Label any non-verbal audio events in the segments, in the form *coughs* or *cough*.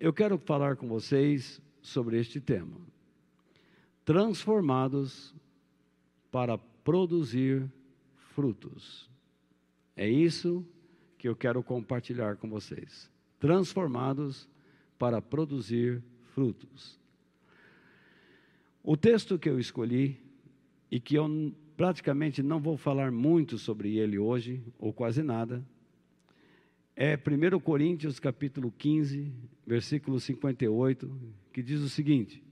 eu quero falar com vocês sobre este tema. Transformados para produzir frutos. É isso que eu quero compartilhar com vocês. Transformados para produzir frutos. O texto que eu escolhi e que eu praticamente não vou falar muito sobre ele hoje, ou quase nada, é 1 Coríntios capítulo 15, versículo 58, que diz o seguinte: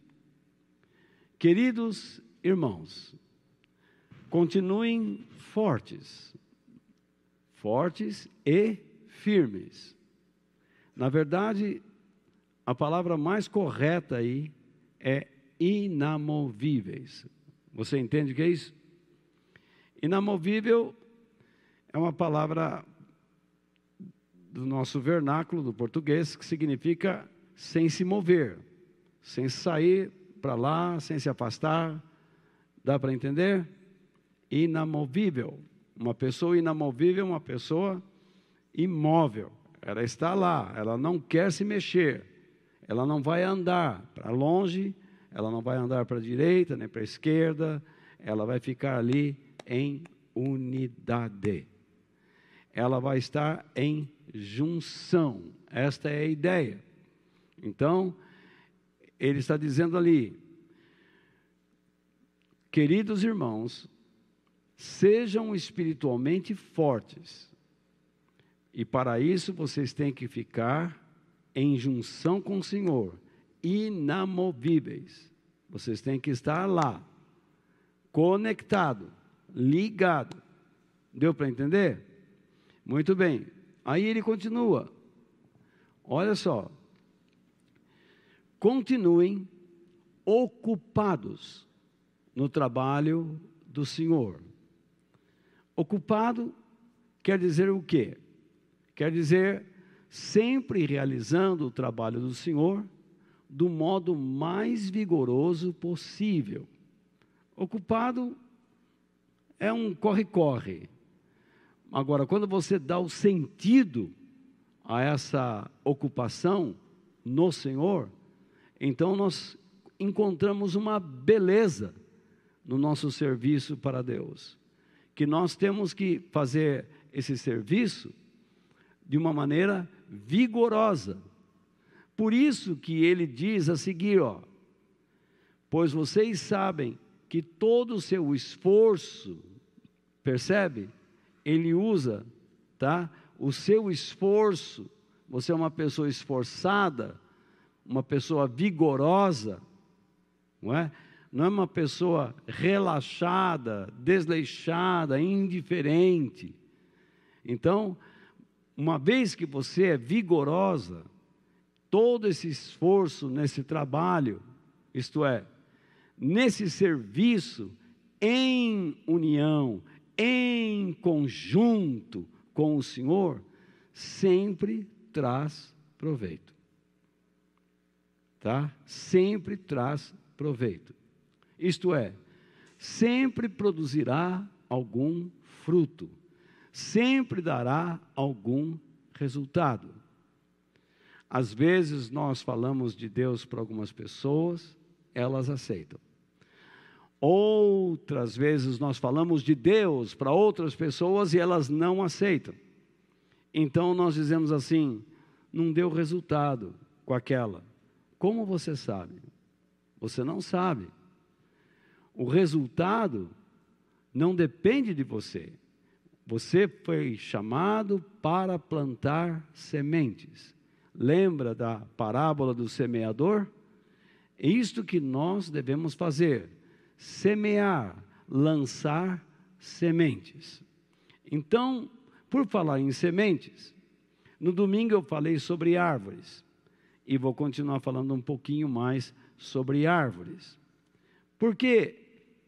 Queridos irmãos, continuem fortes, fortes e firmes. Na verdade, a palavra mais correta aí é inamovíveis. Você entende o que é isso? Inamovível é uma palavra do nosso vernáculo, do português, que significa sem se mover, sem sair para lá, sem se afastar. Dá para entender? Inamovível. Uma pessoa inamovível é uma pessoa imóvel. Ela está lá, ela não quer se mexer. Ela não vai andar para longe, ela não vai andar para a direita nem para a esquerda, ela vai ficar ali em unidade. Ela vai estar em junção. Esta é a ideia. Então, ele está dizendo ali, queridos irmãos, sejam espiritualmente fortes. E para isso vocês têm que ficar em junção com o Senhor, inamovíveis. Vocês têm que estar lá, conectado, ligado. Deu para entender? Muito bem. Aí ele continua. Olha só. Continuem ocupados no trabalho do Senhor. Ocupado quer dizer o quê? Quer dizer sempre realizando o trabalho do Senhor do modo mais vigoroso possível. Ocupado é um corre-corre, Agora, quando você dá o sentido a essa ocupação no Senhor, então nós encontramos uma beleza no nosso serviço para Deus. Que nós temos que fazer esse serviço de uma maneira vigorosa. Por isso que ele diz a seguir, ó, pois vocês sabem que todo o seu esforço, percebe? Ele usa, tá? O seu esforço, você é uma pessoa esforçada, uma pessoa vigorosa, não é? Não é uma pessoa relaxada, desleixada, indiferente. Então, uma vez que você é vigorosa, todo esse esforço nesse trabalho, isto é, nesse serviço, em união, em conjunto com o Senhor, sempre traz proveito. Tá? Sempre traz proveito. Isto é, sempre produzirá algum fruto, sempre dará algum resultado. Às vezes nós falamos de Deus para algumas pessoas, elas aceitam. Outras vezes nós falamos de Deus para outras pessoas e elas não aceitam. Então nós dizemos assim: não deu resultado com aquela. Como você sabe? Você não sabe. O resultado não depende de você. Você foi chamado para plantar sementes. Lembra da parábola do semeador? É isto que nós devemos fazer semear, lançar sementes. Então, por falar em sementes, no domingo eu falei sobre árvores e vou continuar falando um pouquinho mais sobre árvores. Por que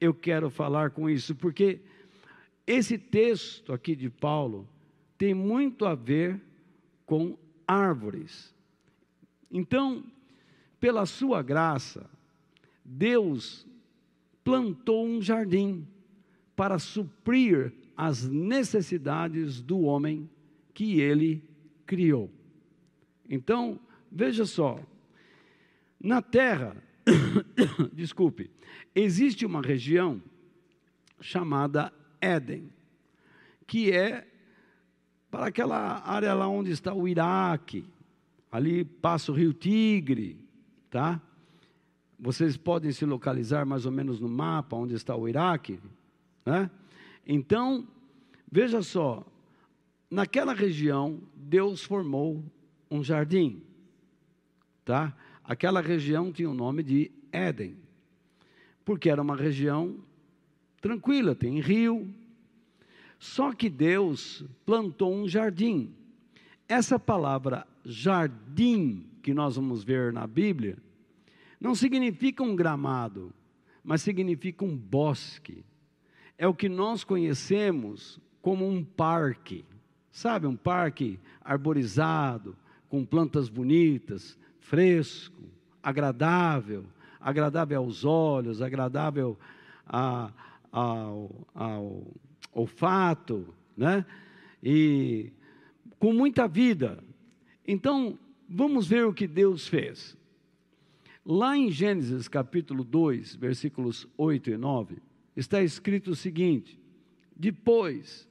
eu quero falar com isso? Porque esse texto aqui de Paulo tem muito a ver com árvores. Então, pela sua graça, Deus plantou um jardim para suprir as necessidades do homem que ele criou. Então, veja só, na terra, *coughs* desculpe, existe uma região chamada Éden, que é para aquela área lá onde está o Iraque, ali passa o rio Tigre, tá? Vocês podem se localizar mais ou menos no mapa onde está o Iraque, né? Então, veja só, naquela região Deus formou um jardim, tá? Aquela região tinha o nome de Éden, porque era uma região tranquila, tem rio. Só que Deus plantou um jardim. Essa palavra jardim que nós vamos ver na Bíblia não significa um gramado, mas significa um bosque. É o que nós conhecemos como um parque. Sabe, um parque arborizado, com plantas bonitas, fresco, agradável, agradável aos olhos, agradável a, ao, ao olfato, né? E com muita vida. Então, vamos ver o que Deus fez. Lá em Gênesis capítulo 2, versículos 8 e 9, está escrito o seguinte: depois,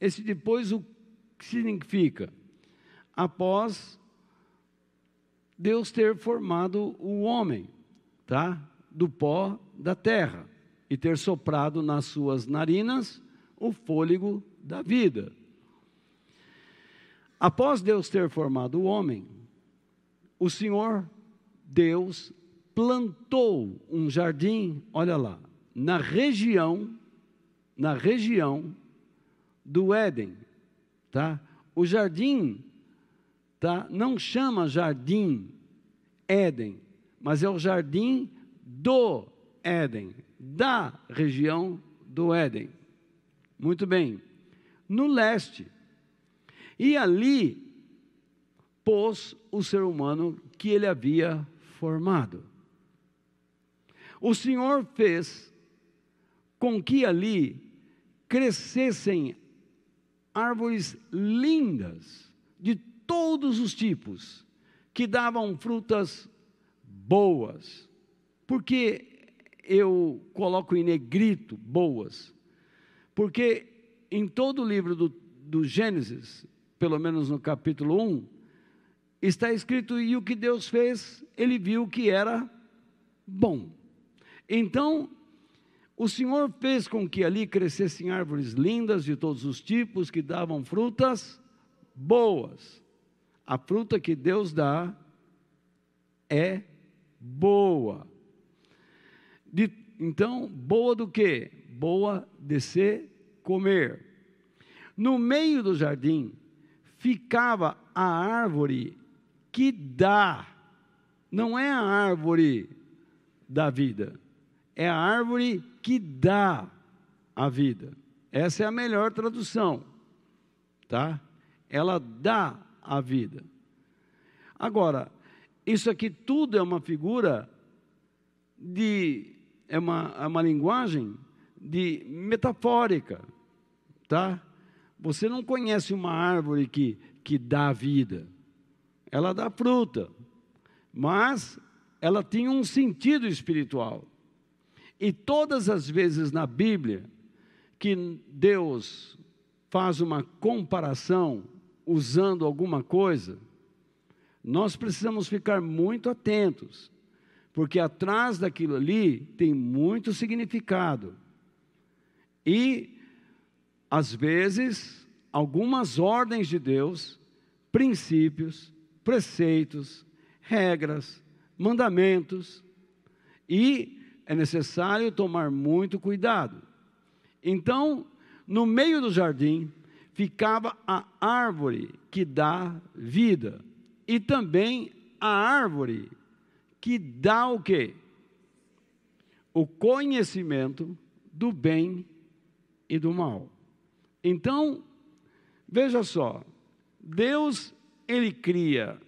esse depois o que significa? Após Deus ter formado o homem, tá? Do pó da terra e ter soprado nas suas narinas o fôlego da vida. Após Deus ter formado o homem, o Senhor Deus plantou um jardim, olha lá, na região na região do Éden, tá? O jardim tá? Não chama jardim Éden, mas é o jardim do Éden, da região do Éden. Muito bem. No leste. E ali pôs o ser humano que ele havia formado. O Senhor fez com que ali crescessem árvores lindas de todos os tipos, que davam frutas boas. Porque eu coloco em negrito boas? Porque em todo o livro do, do Gênesis, pelo menos no capítulo 1, está escrito: e o que Deus fez, ele viu que era bom. Então, o Senhor fez com que ali crescessem árvores lindas de todos os tipos, que davam frutas boas. A fruta que Deus dá é boa. De, então, boa do que? Boa de se comer. No meio do jardim ficava a árvore que dá, não é a árvore da vida, é a árvore que dá a vida. Essa é a melhor tradução, tá? Ela dá a vida. Agora, isso aqui tudo é uma figura de é uma, é uma linguagem de metafórica, tá? Você não conhece uma árvore que, que dá vida, ela dá fruta, mas ela tinha um sentido espiritual. E todas as vezes na Bíblia que Deus faz uma comparação usando alguma coisa, nós precisamos ficar muito atentos, porque atrás daquilo ali tem muito significado. E, às vezes, algumas ordens de Deus, princípios, preceitos, regras, mandamentos, e é necessário tomar muito cuidado. Então, no meio do jardim, ficava a árvore que dá vida e também a árvore que dá o quê? O conhecimento do bem e do mal. Então, veja só, Deus ele cria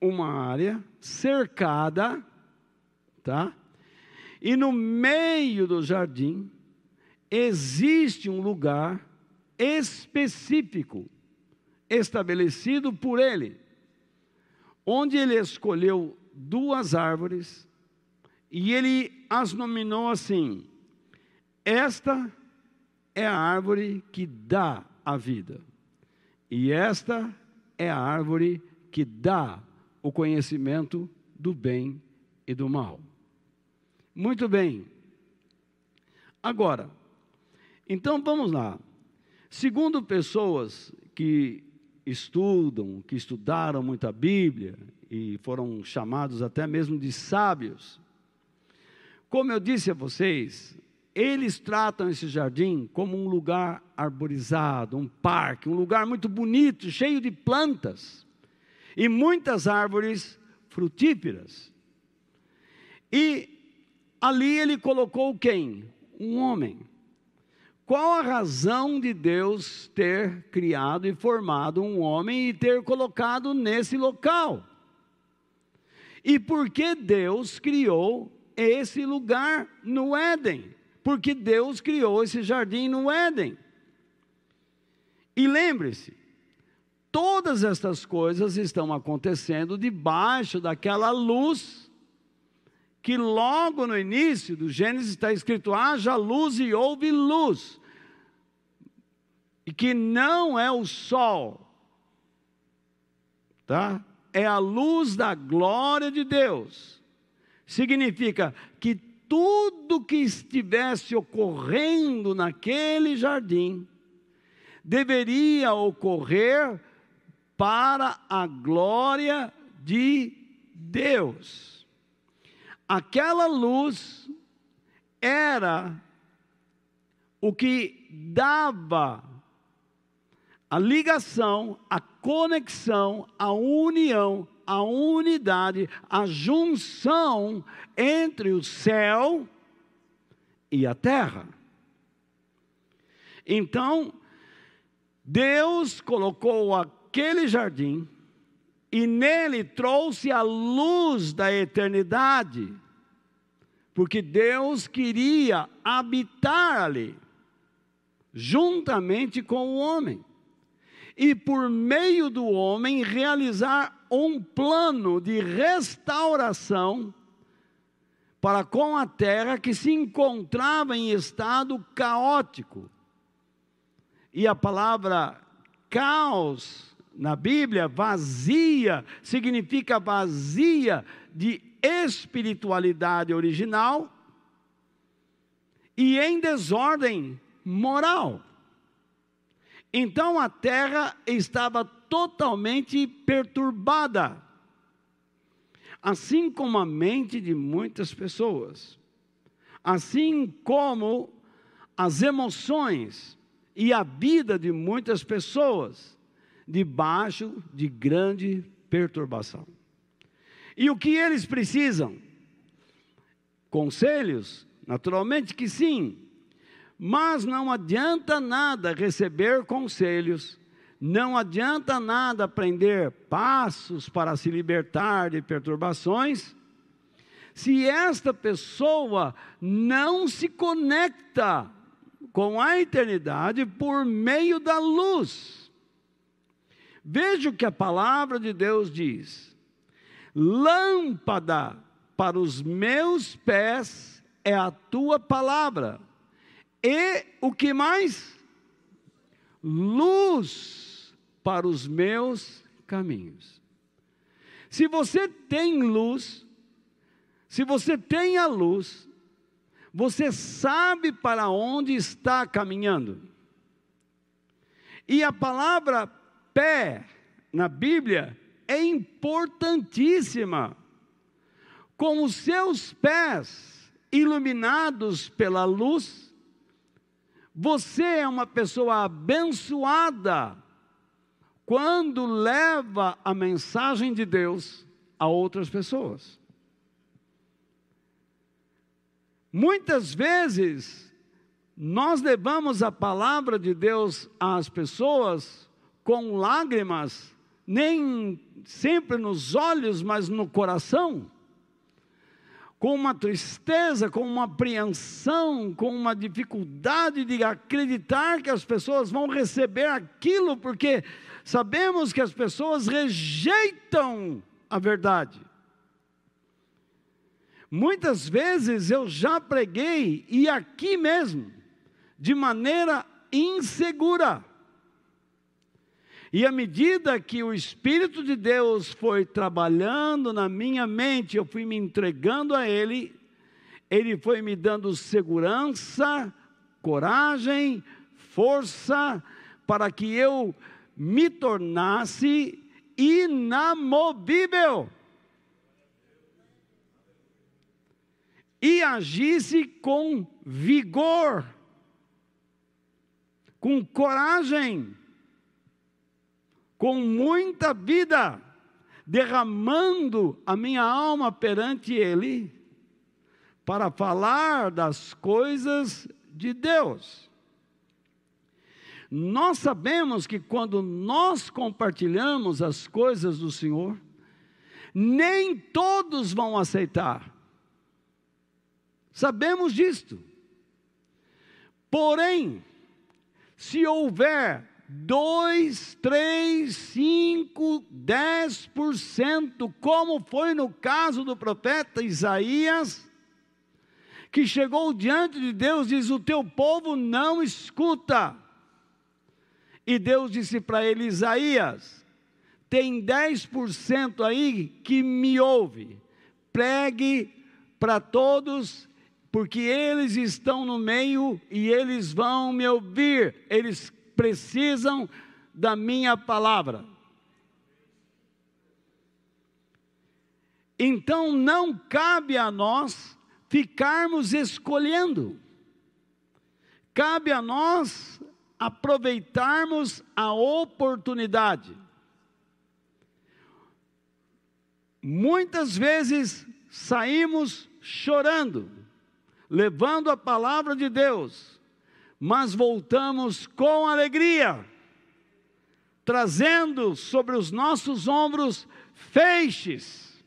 uma área cercada, tá? E no meio do jardim existe um lugar específico estabelecido por ele, onde ele escolheu duas árvores e ele as nominou assim: Esta é a árvore que dá a vida, e esta é a árvore que dá o conhecimento do bem e do mal. Muito bem. Agora, então vamos lá. Segundo pessoas que estudam, que estudaram muito a Bíblia e foram chamados até mesmo de sábios, como eu disse a vocês, eles tratam esse jardim como um lugar arborizado, um parque, um lugar muito bonito, cheio de plantas e muitas árvores frutíferas. E ali ele colocou quem? Um homem. Qual a razão de Deus ter criado e formado um homem e ter colocado nesse local? E por que Deus criou esse lugar no Éden, porque Deus criou esse jardim no Éden. E lembre-se, todas estas coisas estão acontecendo debaixo daquela luz que logo no início do Gênesis está escrito: haja luz e houve luz. E que não é o sol, tá? É a luz da glória de Deus significa tudo que estivesse ocorrendo naquele jardim deveria ocorrer para a glória de Deus. Aquela luz era o que dava a ligação, a conexão, a união a unidade, a junção entre o céu e a terra. Então, Deus colocou aquele jardim e nele trouxe a luz da eternidade, porque Deus queria habitar ali, juntamente com o homem, e por meio do homem realizar um plano de restauração para com a terra que se encontrava em estado caótico. E a palavra caos na Bíblia, vazia, significa vazia de espiritualidade original e em desordem moral. Então a terra estava totalmente perturbada, assim como a mente de muitas pessoas, assim como as emoções e a vida de muitas pessoas, debaixo de grande perturbação. E o que eles precisam? Conselhos? Naturalmente que sim, mas não adianta nada receber conselhos não adianta nada aprender passos para se libertar de perturbações, se esta pessoa não se conecta com a eternidade por meio da luz. Veja o que a palavra de Deus diz: lâmpada para os meus pés é a tua palavra, e o que mais? Luz para os meus caminhos. Se você tem luz, se você tem a luz, você sabe para onde está caminhando. E a palavra pé na Bíblia é importantíssima. Com os seus pés iluminados pela luz, você é uma pessoa abençoada quando leva a mensagem de Deus a outras pessoas. Muitas vezes, nós levamos a palavra de Deus às pessoas com lágrimas, nem sempre nos olhos, mas no coração, com uma tristeza, com uma apreensão, com uma dificuldade de acreditar que as pessoas vão receber aquilo, porque Sabemos que as pessoas rejeitam a verdade. Muitas vezes eu já preguei, e aqui mesmo, de maneira insegura. E à medida que o Espírito de Deus foi trabalhando na minha mente, eu fui me entregando a Ele, Ele foi me dando segurança, coragem, força, para que eu me tornasse inamovível. e agisse com vigor, com coragem, com muita vida, derramando a minha alma perante Ele, para falar das coisas de Deus. Nós sabemos que quando nós compartilhamos as coisas do Senhor, nem todos vão aceitar. Sabemos disto. Porém, se houver 2, 3, 5, 10%, como foi no caso do profeta Isaías, que chegou diante de Deus, diz: O teu povo não escuta. E Deus disse para ele: Isaías, tem 10% aí que me ouve, pregue para todos porque eles estão no meio e eles vão me ouvir, eles precisam da minha palavra. Então não cabe a nós ficarmos escolhendo, cabe a nós aproveitarmos a oportunidade. Muitas vezes saímos chorando, levando a palavra de Deus, mas voltamos com alegria, trazendo sobre os nossos ombros feixes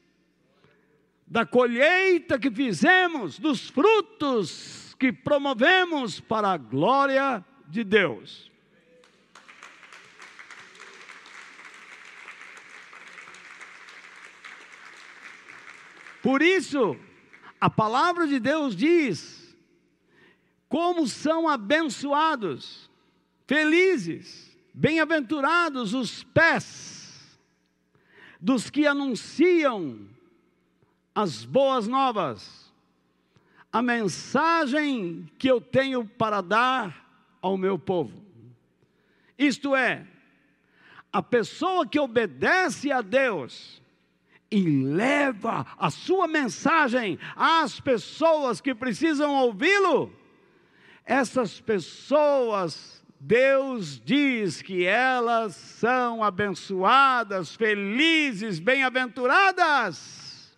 da colheita que fizemos, dos frutos que promovemos para a glória de Deus. Por isso, a palavra de Deus diz como são abençoados, felizes, bem-aventurados os pés dos que anunciam as boas novas, a mensagem que eu tenho para dar ao meu povo. Isto é, a pessoa que obedece a Deus, e leva a sua mensagem às pessoas que precisam ouvi-lo, essas pessoas, Deus diz que elas são abençoadas, felizes, bem-aventuradas.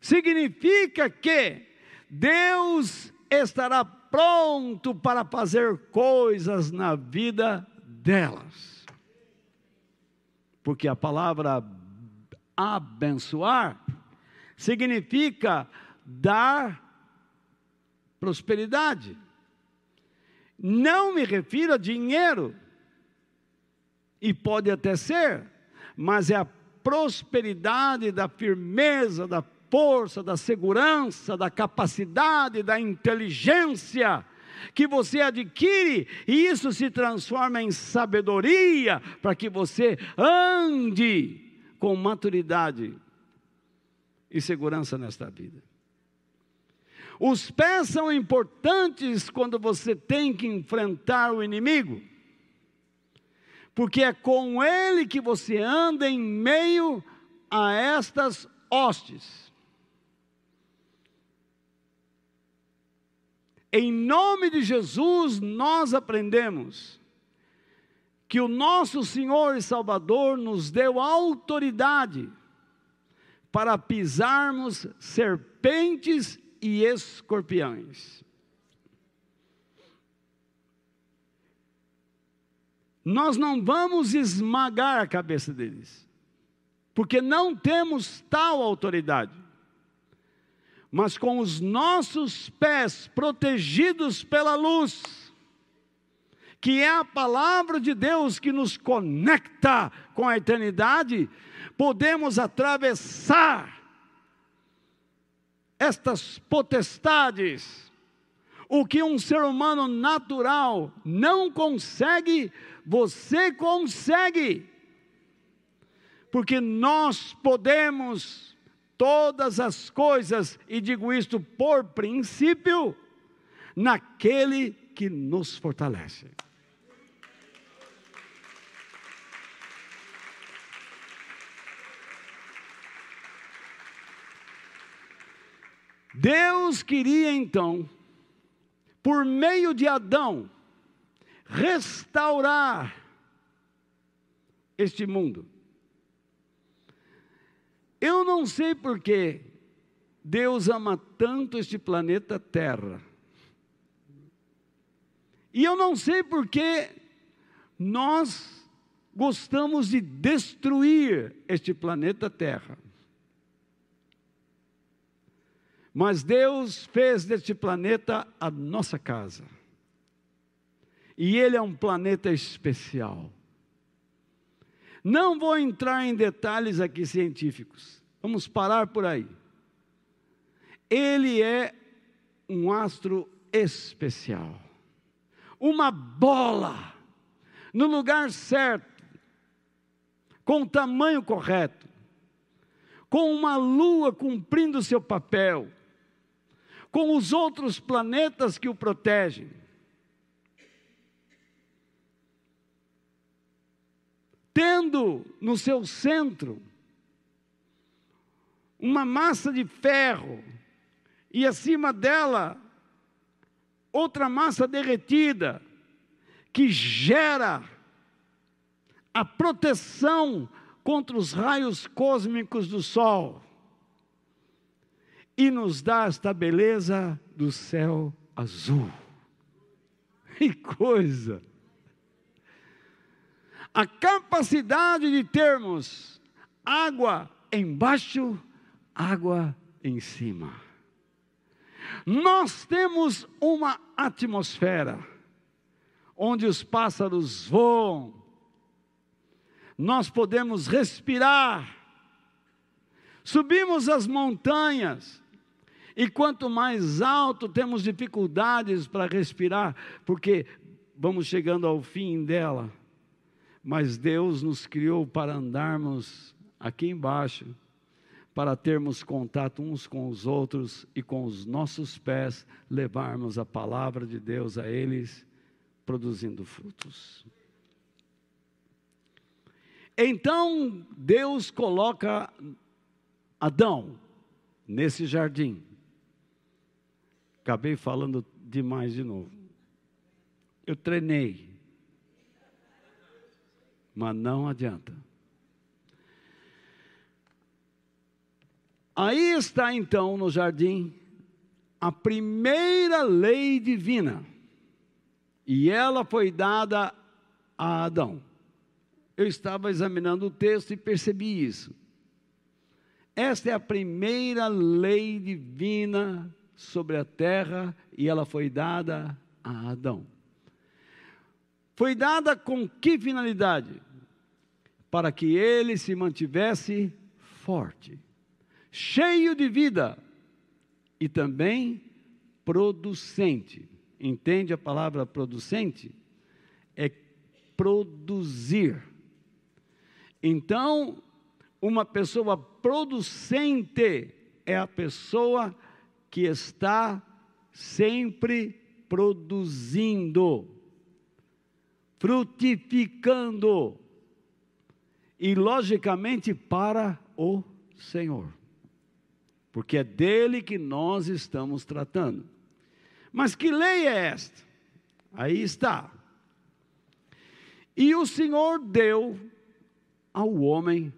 Significa que Deus estará pronto para fazer coisas na vida delas porque a palavra abençoar significa dar prosperidade. Não me refiro a dinheiro, e pode até ser, mas é a prosperidade da firmeza, da força, da segurança, da capacidade, da inteligência que você adquire e isso se transforma em sabedoria para que você ande com maturidade e segurança nesta vida. Os pés são importantes quando você tem que enfrentar o inimigo, porque é com ele que você anda em meio a estas hostes. Em nome de Jesus, nós aprendemos que o nosso Senhor e Salvador nos deu autoridade para pisarmos serpentes e escorpiões. Nós não vamos esmagar a cabeça deles, porque não temos tal autoridade mas com os nossos pés protegidos pela luz, que é a palavra de Deus que nos conecta com a eternidade, podemos atravessar estas potestades. O que um ser humano natural não consegue, você consegue. Porque nós podemos todas as coisas, e digo isto por princípio, naquele que nos fortalece. Deus queria então, por meio de Adão, restaurar este mundo. Eu não sei por que Deus ama tanto este planeta Terra. E eu não sei por que nós gostamos de destruir este planeta Terra. Mas Deus fez deste planeta a nossa casa. E ele é um planeta especial. Não vou entrar em detalhes aqui científicos. Vamos parar por aí. Ele é um astro especial. Uma bola no lugar certo, com o tamanho correto, com uma lua cumprindo seu papel, com os outros planetas que o protegem. Tendo no seu centro uma massa de ferro e acima dela outra massa derretida que gera a proteção contra os raios cósmicos do Sol e nos dá esta beleza do céu azul. Que coisa! A capacidade de termos água embaixo, água em cima. Nós temos uma atmosfera onde os pássaros voam, nós podemos respirar, subimos as montanhas, e quanto mais alto temos dificuldades para respirar, porque vamos chegando ao fim dela. Mas Deus nos criou para andarmos aqui embaixo, para termos contato uns com os outros e com os nossos pés levarmos a palavra de Deus a eles, produzindo frutos. Então Deus coloca Adão nesse jardim. Acabei falando demais de novo. Eu treinei. Mas não adianta. Aí está então no jardim a primeira lei divina. E ela foi dada a Adão. Eu estava examinando o texto e percebi isso. Esta é a primeira lei divina sobre a terra e ela foi dada a Adão. Foi dada com que finalidade? Para que ele se mantivesse forte, cheio de vida e também producente. Entende a palavra producente? É produzir. Então, uma pessoa producente é a pessoa que está sempre produzindo, frutificando, e logicamente para o Senhor, porque é dele que nós estamos tratando. Mas que lei é esta? Aí está. E o Senhor deu ao homem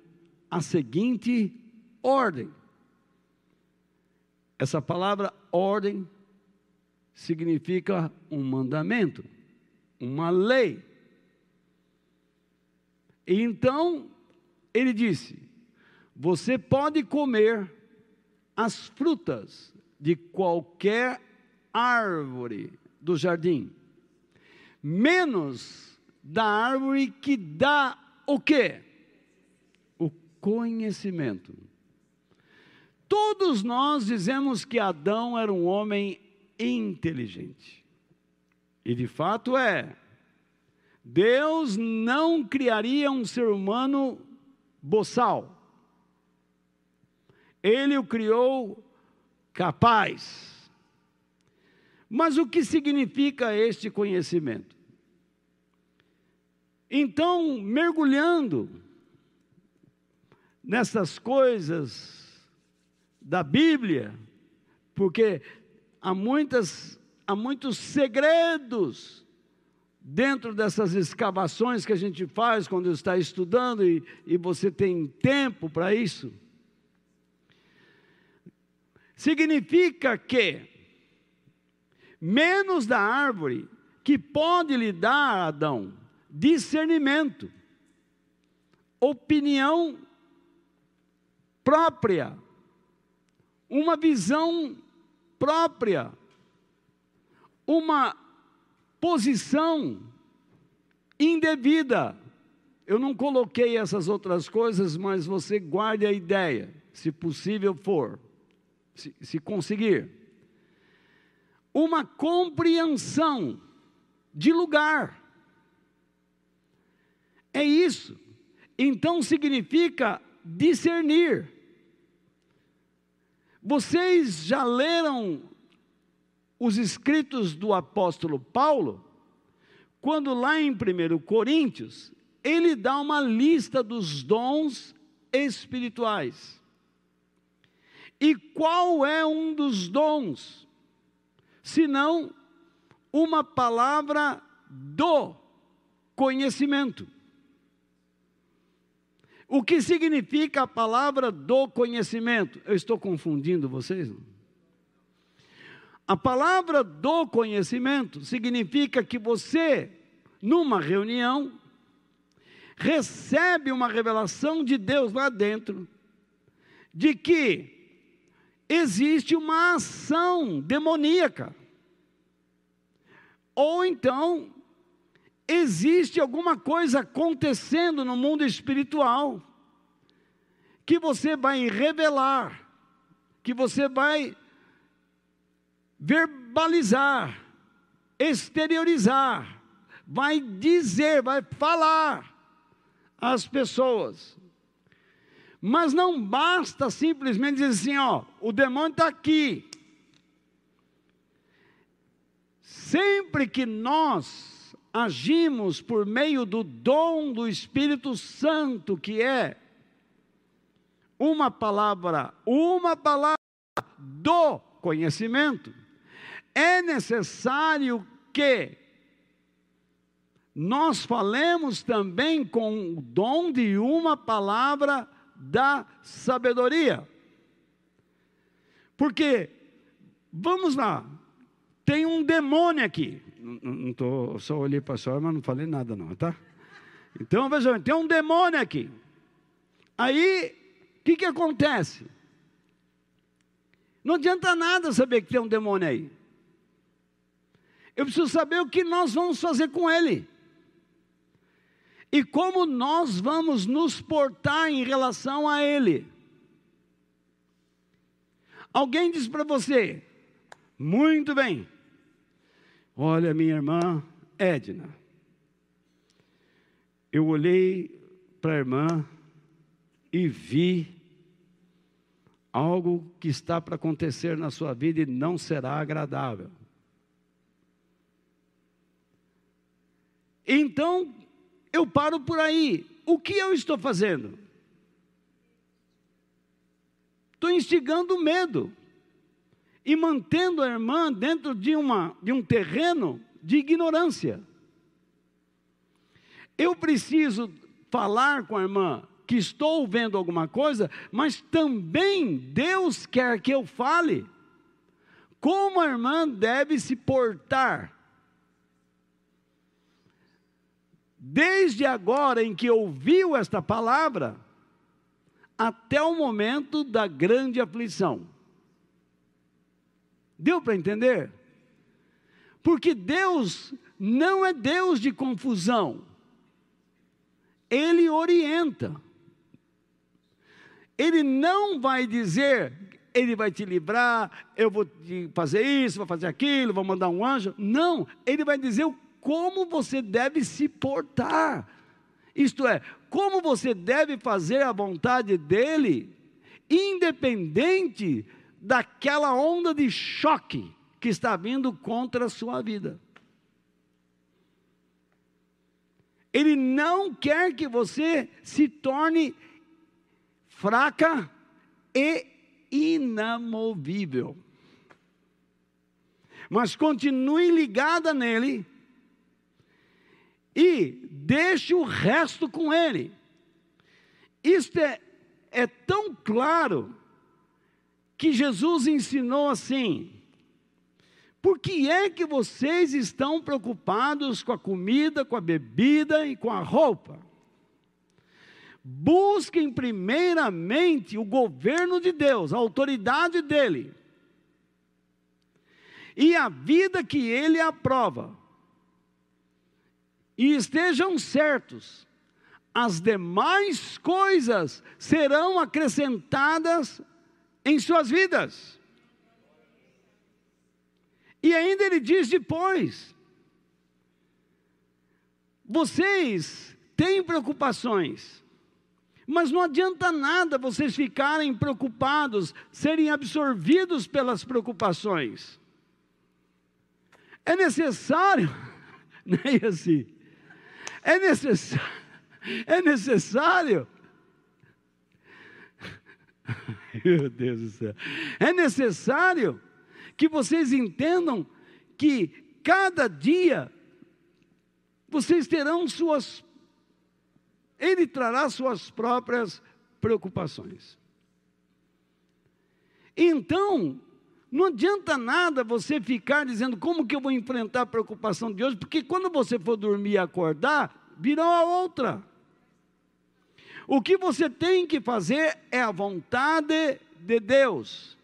a seguinte ordem: essa palavra ordem significa um mandamento, uma lei. Então ele disse: Você pode comer as frutas de qualquer árvore do jardim, menos da árvore que dá o quê? O conhecimento. Todos nós dizemos que Adão era um homem inteligente. E de fato é. Deus não criaria um ser humano boçal. Ele o criou capaz. Mas o que significa este conhecimento? Então, mergulhando nessas coisas da Bíblia, porque há muitas há muitos segredos dentro dessas escavações que a gente faz quando está estudando e, e você tem tempo para isso. Significa que menos da árvore que pode lhe dar Adão discernimento, opinião própria, uma visão própria, uma posição indevida. Eu não coloquei essas outras coisas, mas você guarde a ideia, se possível for, se, se conseguir uma compreensão de lugar. É isso. Então significa discernir. Vocês já leram os escritos do apóstolo Paulo? Quando lá em 1 Coríntios, ele dá uma lista dos dons espirituais. E qual é um dos dons? senão uma palavra do conhecimento. O que significa a palavra do conhecimento? Eu estou confundindo vocês? A palavra do conhecimento significa que você, numa reunião, recebe uma revelação de Deus lá dentro, de que existe uma ação demoníaca. Ou então, existe alguma coisa acontecendo no mundo espiritual que você vai revelar, que você vai verbalizar, exteriorizar, vai dizer, vai falar às pessoas. Mas não basta simplesmente dizer assim: ó, o demônio está aqui. Sempre que nós agimos por meio do dom do Espírito Santo, que é uma palavra, uma palavra do conhecimento, é necessário que nós falemos também com o dom de uma palavra da sabedoria. Porque, vamos lá, tem um demônio aqui. Não estou, só olhei para a senhora, mas não falei nada não, tá? Então, veja, tem um demônio aqui. Aí, o que, que acontece? Não adianta nada saber que tem um demônio aí. Eu preciso saber o que nós vamos fazer com ele e como nós vamos nos portar em relação a Ele. Alguém diz para você, muito bem, olha minha irmã Edna, eu olhei para a irmã e vi algo que está para acontecer na sua vida e não será agradável. Então, eu paro por aí. O que eu estou fazendo? Estou instigando medo e mantendo a irmã dentro de, uma, de um terreno de ignorância. Eu preciso falar com a irmã que estou vendo alguma coisa, mas também Deus quer que eu fale como a irmã deve se portar desde agora em que ouviu esta palavra, até o momento da grande aflição. Deu para entender? Porque Deus não é Deus de confusão. Ele orienta. Ele não vai dizer, ele vai te livrar, eu vou te fazer isso, vou fazer aquilo, vou mandar um anjo. Não, ele vai dizer como você deve se portar. Isto é, como você deve fazer a vontade dele, independente daquela onda de choque que está vindo contra a sua vida. Ele não quer que você se torne fraca e inamovível. Mas continue ligada nele e deixe o resto com ele. Isto é, é tão claro que Jesus ensinou assim: por que é que vocês estão preocupados com a comida, com a bebida e com a roupa? Busquem primeiramente o governo de Deus, a autoridade dele, e a vida que ele aprova. E estejam certos, as demais coisas serão acrescentadas em suas vidas. E ainda ele diz depois: vocês têm preocupações, mas não adianta nada vocês ficarem preocupados, serem absorvidos pelas preocupações. É necessário, *laughs* não é assim? É necessário, *laughs* é necessário. Meu Deus do céu. É necessário que vocês entendam que cada dia vocês terão suas, Ele trará suas próprias preocupações. Então, não adianta nada você ficar dizendo como que eu vou enfrentar a preocupação de hoje, porque quando você for dormir e acordar, virá a outra. O que você tem que fazer é a vontade de Deus.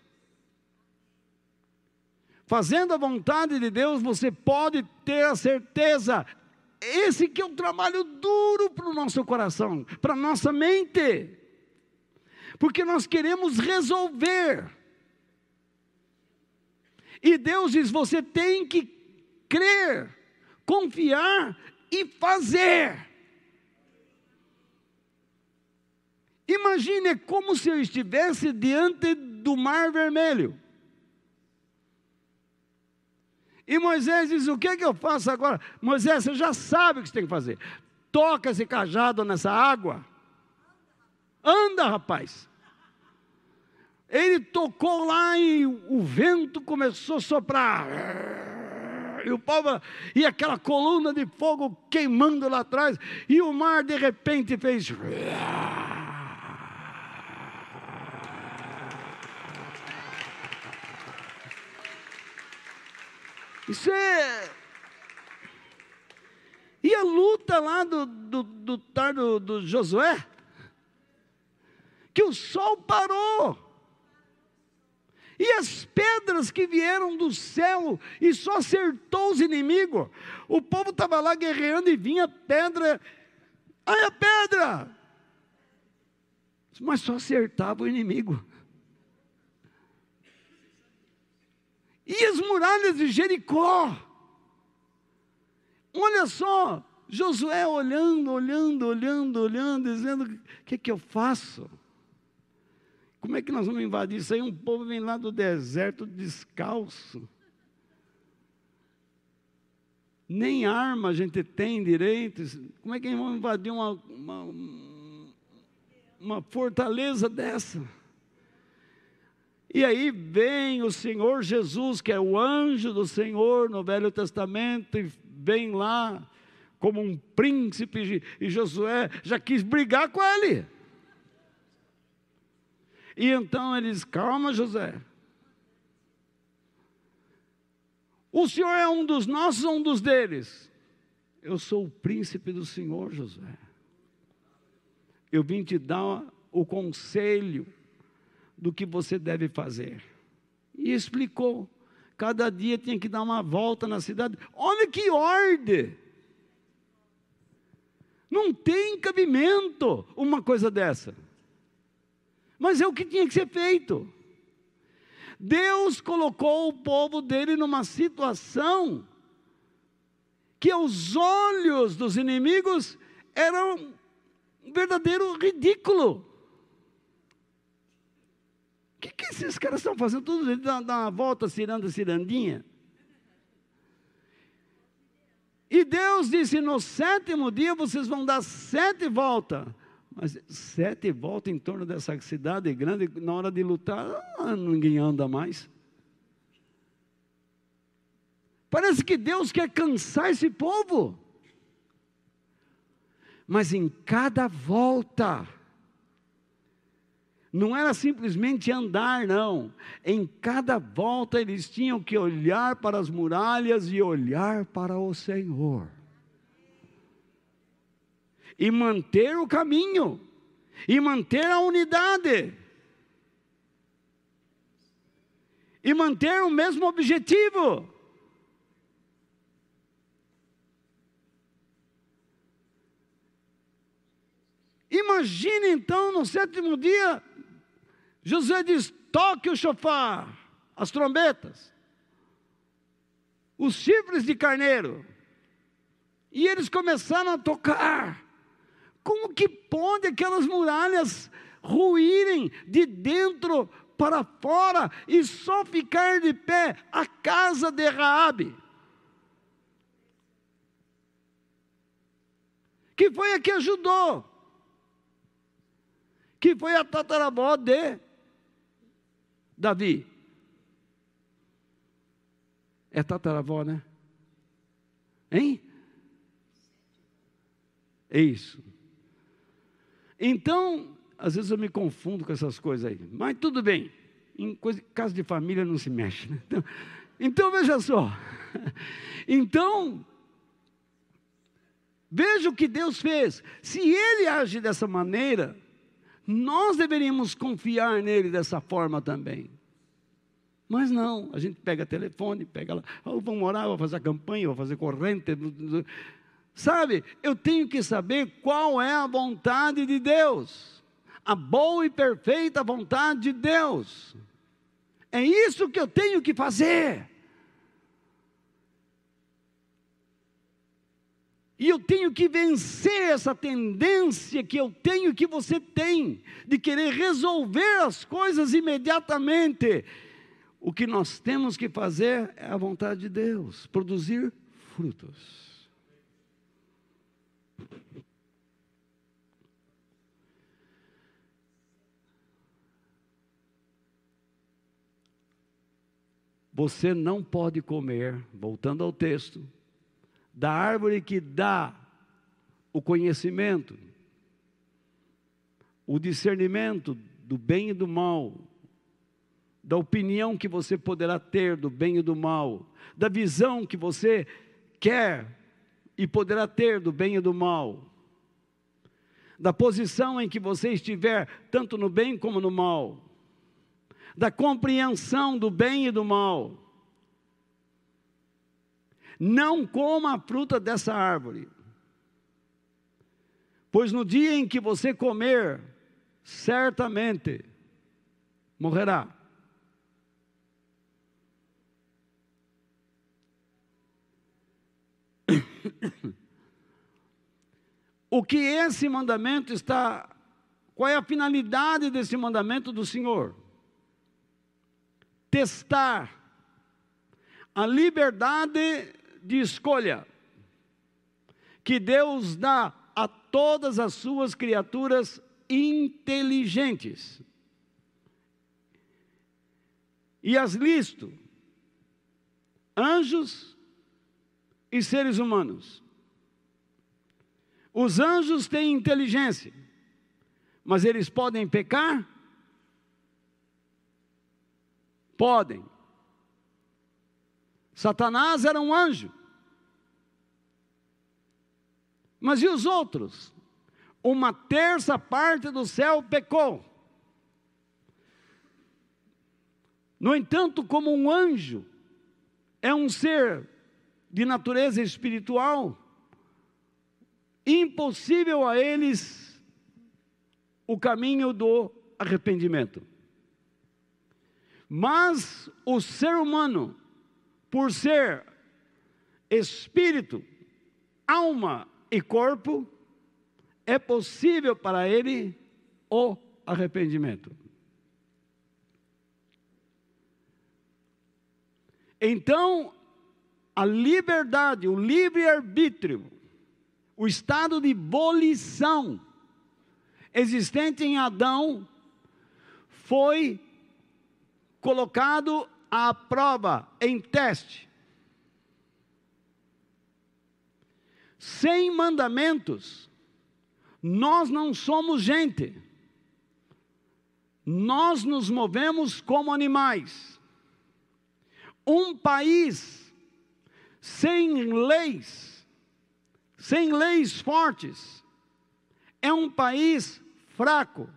Fazendo a vontade de Deus, você pode ter a certeza. Esse que é um trabalho duro para o nosso coração, para a nossa mente. Porque nós queremos resolver. E Deus diz: você tem que crer, confiar e fazer. Imagine como se eu estivesse diante do mar vermelho. E Moisés diz: O que, é que eu faço agora? Moisés, você já sabe o que você tem que fazer. Toca esse cajado nessa água. Anda, rapaz. Ele tocou lá e o vento começou a soprar. E o povo, e aquela coluna de fogo queimando lá atrás, e o mar de repente fez. Isso é. E a luta lá do, do, do, do, do Josué? Que o sol parou. E as pedras que vieram do céu e só acertou os inimigos. O povo estava lá guerreando e vinha pedra. Ai, a pedra! Mas só acertava o inimigo. E as muralhas de Jericó. Olha só, Josué olhando, olhando, olhando, olhando, dizendo: o que, que eu faço? Como é que nós vamos invadir isso aí? Um povo vem lá do deserto descalço. Nem arma a gente tem direito. Como é que vamos invadir uma, uma, uma fortaleza dessa? E aí vem o Senhor Jesus, que é o anjo do Senhor no Velho Testamento, e vem lá como um príncipe, e Josué já quis brigar com ele. E então ele diz: Calma, José. O Senhor é um dos nossos ou um dos deles? Eu sou o príncipe do Senhor, José. Eu vim te dar o conselho do que você deve fazer. E explicou cada dia tinha que dar uma volta na cidade. Olha que ordem! Não tem cabimento uma coisa dessa. Mas é o que tinha que ser feito. Deus colocou o povo dele numa situação que aos olhos dos inimigos era um verdadeiro ridículo. O que, que esses caras estão fazendo? Tudo dá, dá uma volta, ciranda, cirandinha. E Deus disse: no sétimo dia vocês vão dar sete voltas. Mas sete voltas em torno dessa cidade grande, na hora de lutar, ah, ninguém anda mais. Parece que Deus quer cansar esse povo. Mas em cada volta, não era simplesmente andar, não. Em cada volta eles tinham que olhar para as muralhas e olhar para o Senhor. E manter o caminho, e manter a unidade, e manter o mesmo objetivo. Imagine então no sétimo dia, José diz: toque o chofar, as trombetas, os chifres de carneiro. E eles começaram a tocar. Como que pode aquelas muralhas ruírem de dentro para fora e só ficar de pé a casa de Raabe? Que foi a que ajudou. Que foi a tataravó de Davi. É tataravó, né? Hein? É isso. Então, às vezes eu me confundo com essas coisas aí. Mas tudo bem. Em coisa, caso de família não se mexe. Né? Então, então, veja só. *laughs* Então, veja o que Deus fez. Se Ele age dessa maneira, nós deveríamos confiar nele dessa forma também. Mas não, a gente pega telefone, pega lá, oh, vamos orar, vou fazer campanha, vou fazer corrente. Sabe, eu tenho que saber qual é a vontade de Deus, a boa e perfeita vontade de Deus. É isso que eu tenho que fazer. E eu tenho que vencer essa tendência que eu tenho, que você tem, de querer resolver as coisas imediatamente. O que nós temos que fazer é a vontade de Deus, produzir frutos. Você não pode comer, voltando ao texto, da árvore que dá o conhecimento, o discernimento do bem e do mal, da opinião que você poderá ter do bem e do mal, da visão que você quer e poderá ter do bem e do mal, da posição em que você estiver, tanto no bem como no mal, da compreensão do bem e do mal não coma a fruta dessa árvore, pois no dia em que você comer, certamente morrerá. *coughs* o que esse mandamento está, qual é a finalidade desse mandamento do Senhor? Testar a liberdade de escolha que Deus dá a todas as suas criaturas inteligentes. E as listo: anjos e seres humanos. Os anjos têm inteligência, mas eles podem pecar? Podem. Satanás era um anjo. Mas e os outros? Uma terça parte do céu pecou. No entanto, como um anjo, é um ser de natureza espiritual, impossível a eles o caminho do arrependimento. Mas o ser humano, por ser espírito, alma e corpo, é possível para ele o arrependimento. Então, a liberdade, o livre-arbítrio, o estado de volição existente em Adão foi colocado à prova, em teste. Sem mandamentos, nós não somos gente. Nós nos movemos como animais. Um país sem leis, sem leis fortes, é um país fraco.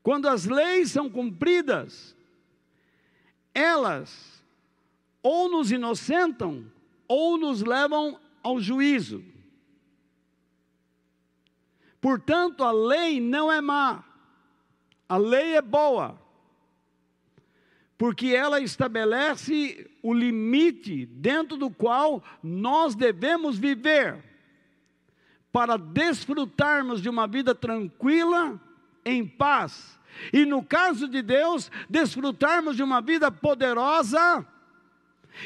Quando as leis são cumpridas, elas ou nos inocentam ou nos levam ao juízo. Portanto, a lei não é má, a lei é boa, porque ela estabelece o limite dentro do qual nós devemos viver para desfrutarmos de uma vida tranquila, em paz. E no caso de Deus, desfrutarmos de uma vida poderosa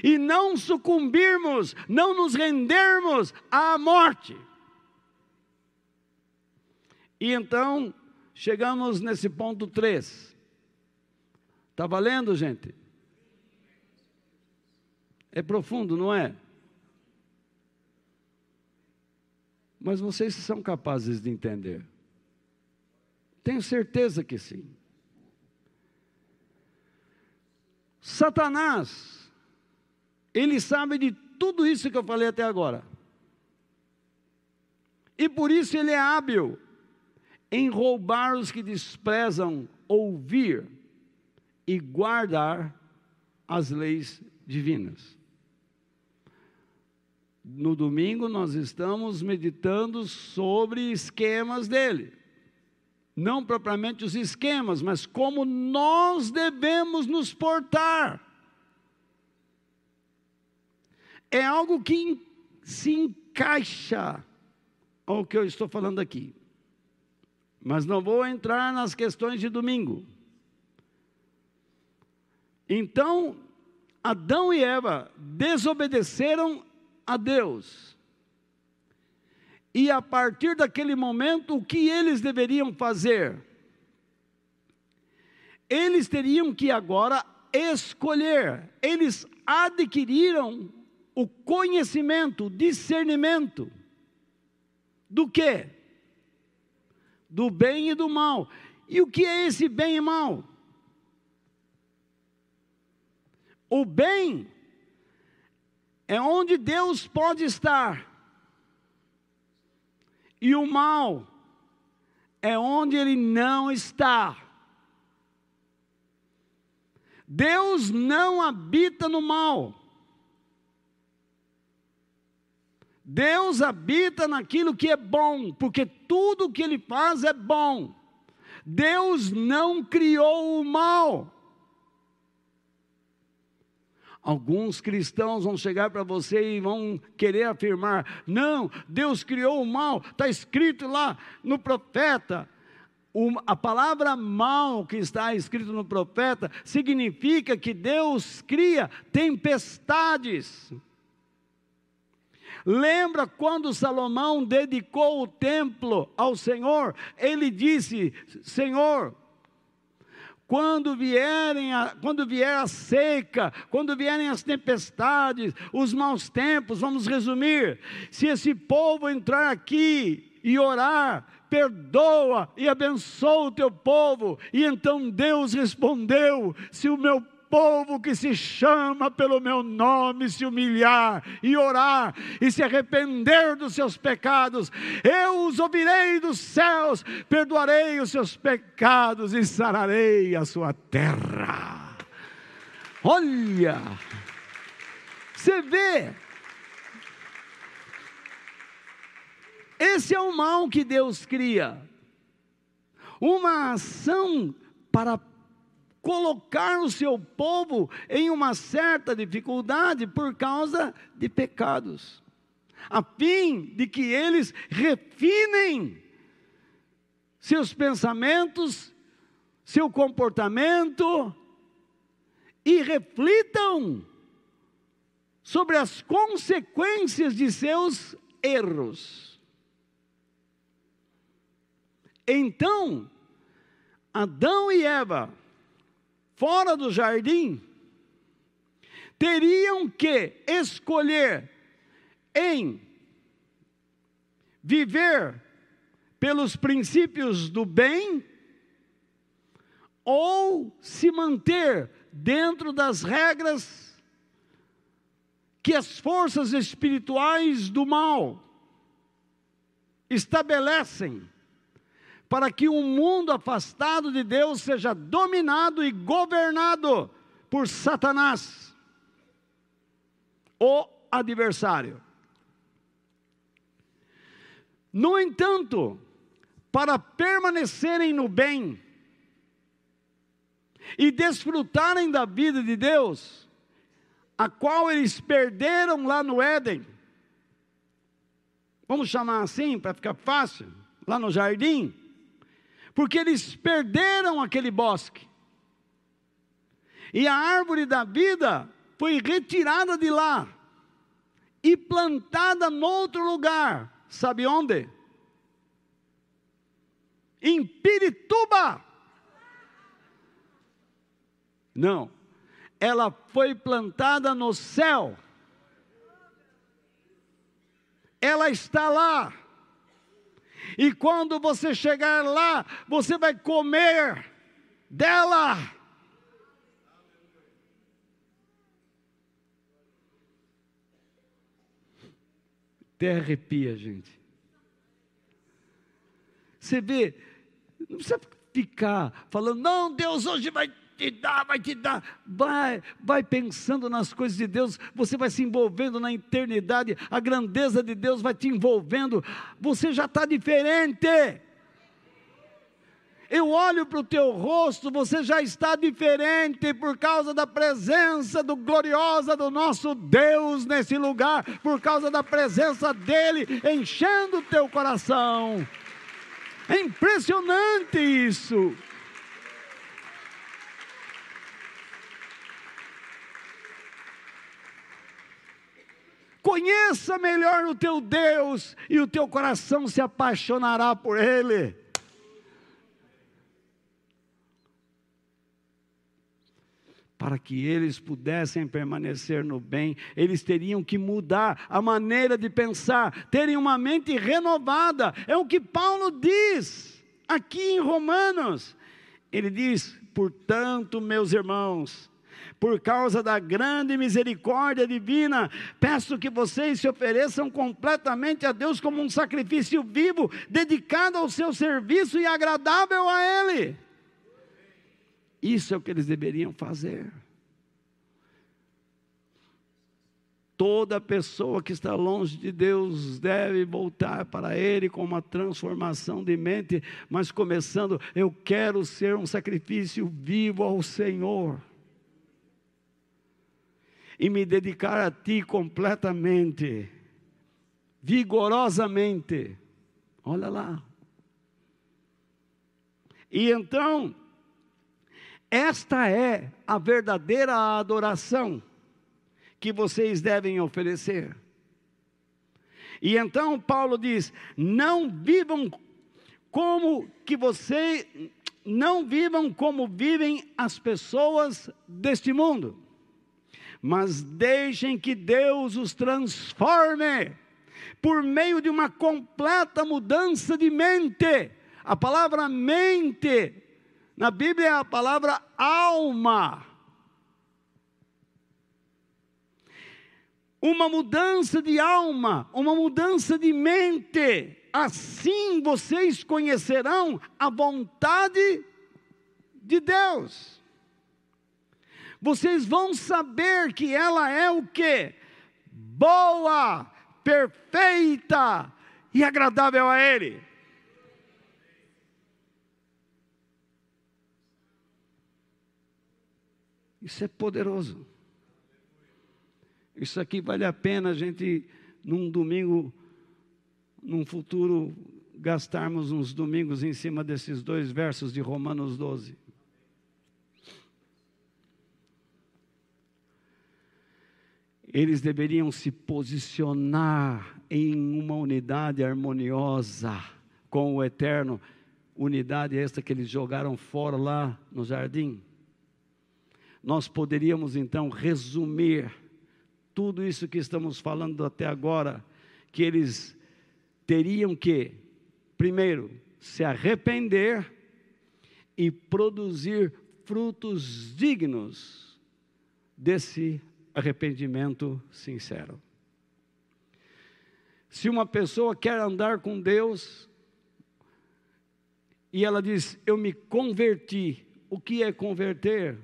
e não sucumbirmos, não nos rendermos à morte. E então, chegamos nesse ponto 3. Está valendo, gente? É profundo, não é? Mas vocês são capazes de entender. Tenho certeza que sim. Satanás, ele sabe de tudo isso que eu falei até agora. E por isso ele é hábil em roubar os que desprezam ouvir e guardar as leis divinas. No domingo nós estamos meditando sobre esquemas dele não propriamente os esquemas, mas como nós devemos nos portar. É algo que se encaixa ao que eu estou falando aqui. Mas não vou entrar nas questões de domingo. Então, Adão e Eva desobedeceram a Deus. E a partir daquele momento, o que eles deveriam fazer? Eles teriam que agora escolher, eles adquiriram o conhecimento, o discernimento do que? Do bem e do mal. E o que é esse bem e mal? O bem é onde Deus pode estar. E o mal é onde ele não está. Deus não habita no mal. Deus habita naquilo que é bom, porque tudo que ele faz é bom. Deus não criou o mal. Alguns cristãos vão chegar para você e vão querer afirmar: não, Deus criou o mal, está escrito lá no profeta. O, a palavra mal que está escrito no profeta significa que Deus cria tempestades. Lembra quando Salomão dedicou o templo ao Senhor? Ele disse: Senhor, quando vierem a, quando vier a seca, quando vierem as tempestades, os maus tempos, vamos resumir, se esse povo entrar aqui e orar, perdoa e abençoa o teu povo. E então Deus respondeu: se o meu povo que se chama pelo meu nome se humilhar e orar e se arrepender dos seus pecados, eu os ouvirei dos céus, perdoarei os seus pecados e sararei a sua terra. Olha, você vê, esse é o mal que Deus cria, uma ação para colocar o seu povo em uma certa dificuldade por causa de pecados, a fim de que eles refinem seus pensamentos, seu comportamento e reflitam sobre as consequências de seus erros. Então, Adão e Eva fora do jardim, teriam que escolher em viver pelos princípios do bem ou se manter dentro das regras que as forças espirituais do mal estabelecem para que um mundo afastado de Deus seja dominado e governado por Satanás, o adversário. No entanto, para permanecerem no bem e desfrutarem da vida de Deus, a qual eles perderam lá no Éden, vamos chamar assim para ficar fácil, lá no jardim, porque eles perderam aquele bosque. E a árvore da vida foi retirada de lá e plantada noutro lugar. Sabe onde? Em Pirituba. Não, ela foi plantada no céu. Ela está lá. E quando você chegar lá, você vai comer dela. Até arrepia, gente. Você vê, não precisa ficar falando, não, Deus hoje vai te dar, vai te dar. Vai, vai pensando nas coisas de Deus, você vai se envolvendo na eternidade, a grandeza de Deus vai te envolvendo, você já está diferente. Eu olho para o teu rosto, você já está diferente por causa da presença do gloriosa do nosso Deus nesse lugar, por causa da presença dele enchendo o teu coração. É impressionante isso. Conheça melhor o teu Deus e o teu coração se apaixonará por Ele. Para que eles pudessem permanecer no bem, eles teriam que mudar a maneira de pensar, terem uma mente renovada. É o que Paulo diz aqui em Romanos. Ele diz: portanto, meus irmãos, por causa da grande misericórdia divina, peço que vocês se ofereçam completamente a Deus como um sacrifício vivo, dedicado ao seu serviço e agradável a Ele. Isso é o que eles deveriam fazer. Toda pessoa que está longe de Deus deve voltar para Ele com uma transformação de mente, mas começando, eu quero ser um sacrifício vivo ao Senhor e me dedicar a Ti completamente, vigorosamente. Olha lá. E então, esta é a verdadeira adoração que vocês devem oferecer. E então Paulo diz: não vivam como que você não vivam como vivem as pessoas deste mundo mas deixem que Deus os transforme por meio de uma completa mudança de mente. A palavra mente na Bíblia é a palavra alma. Uma mudança de alma, uma mudança de mente. Assim vocês conhecerão a vontade de Deus. Vocês vão saber que ela é o que? Boa, perfeita e agradável a Ele. Isso é poderoso. Isso aqui vale a pena a gente, num domingo, num futuro, gastarmos uns domingos em cima desses dois versos de Romanos 12. Eles deveriam se posicionar em uma unidade harmoniosa com o eterno, unidade esta que eles jogaram fora lá no jardim. Nós poderíamos então resumir tudo isso que estamos falando até agora, que eles teriam que, primeiro, se arrepender e produzir frutos dignos desse arrependimento sincero. Se uma pessoa quer andar com Deus e ela diz: Eu me converti, o que é converter?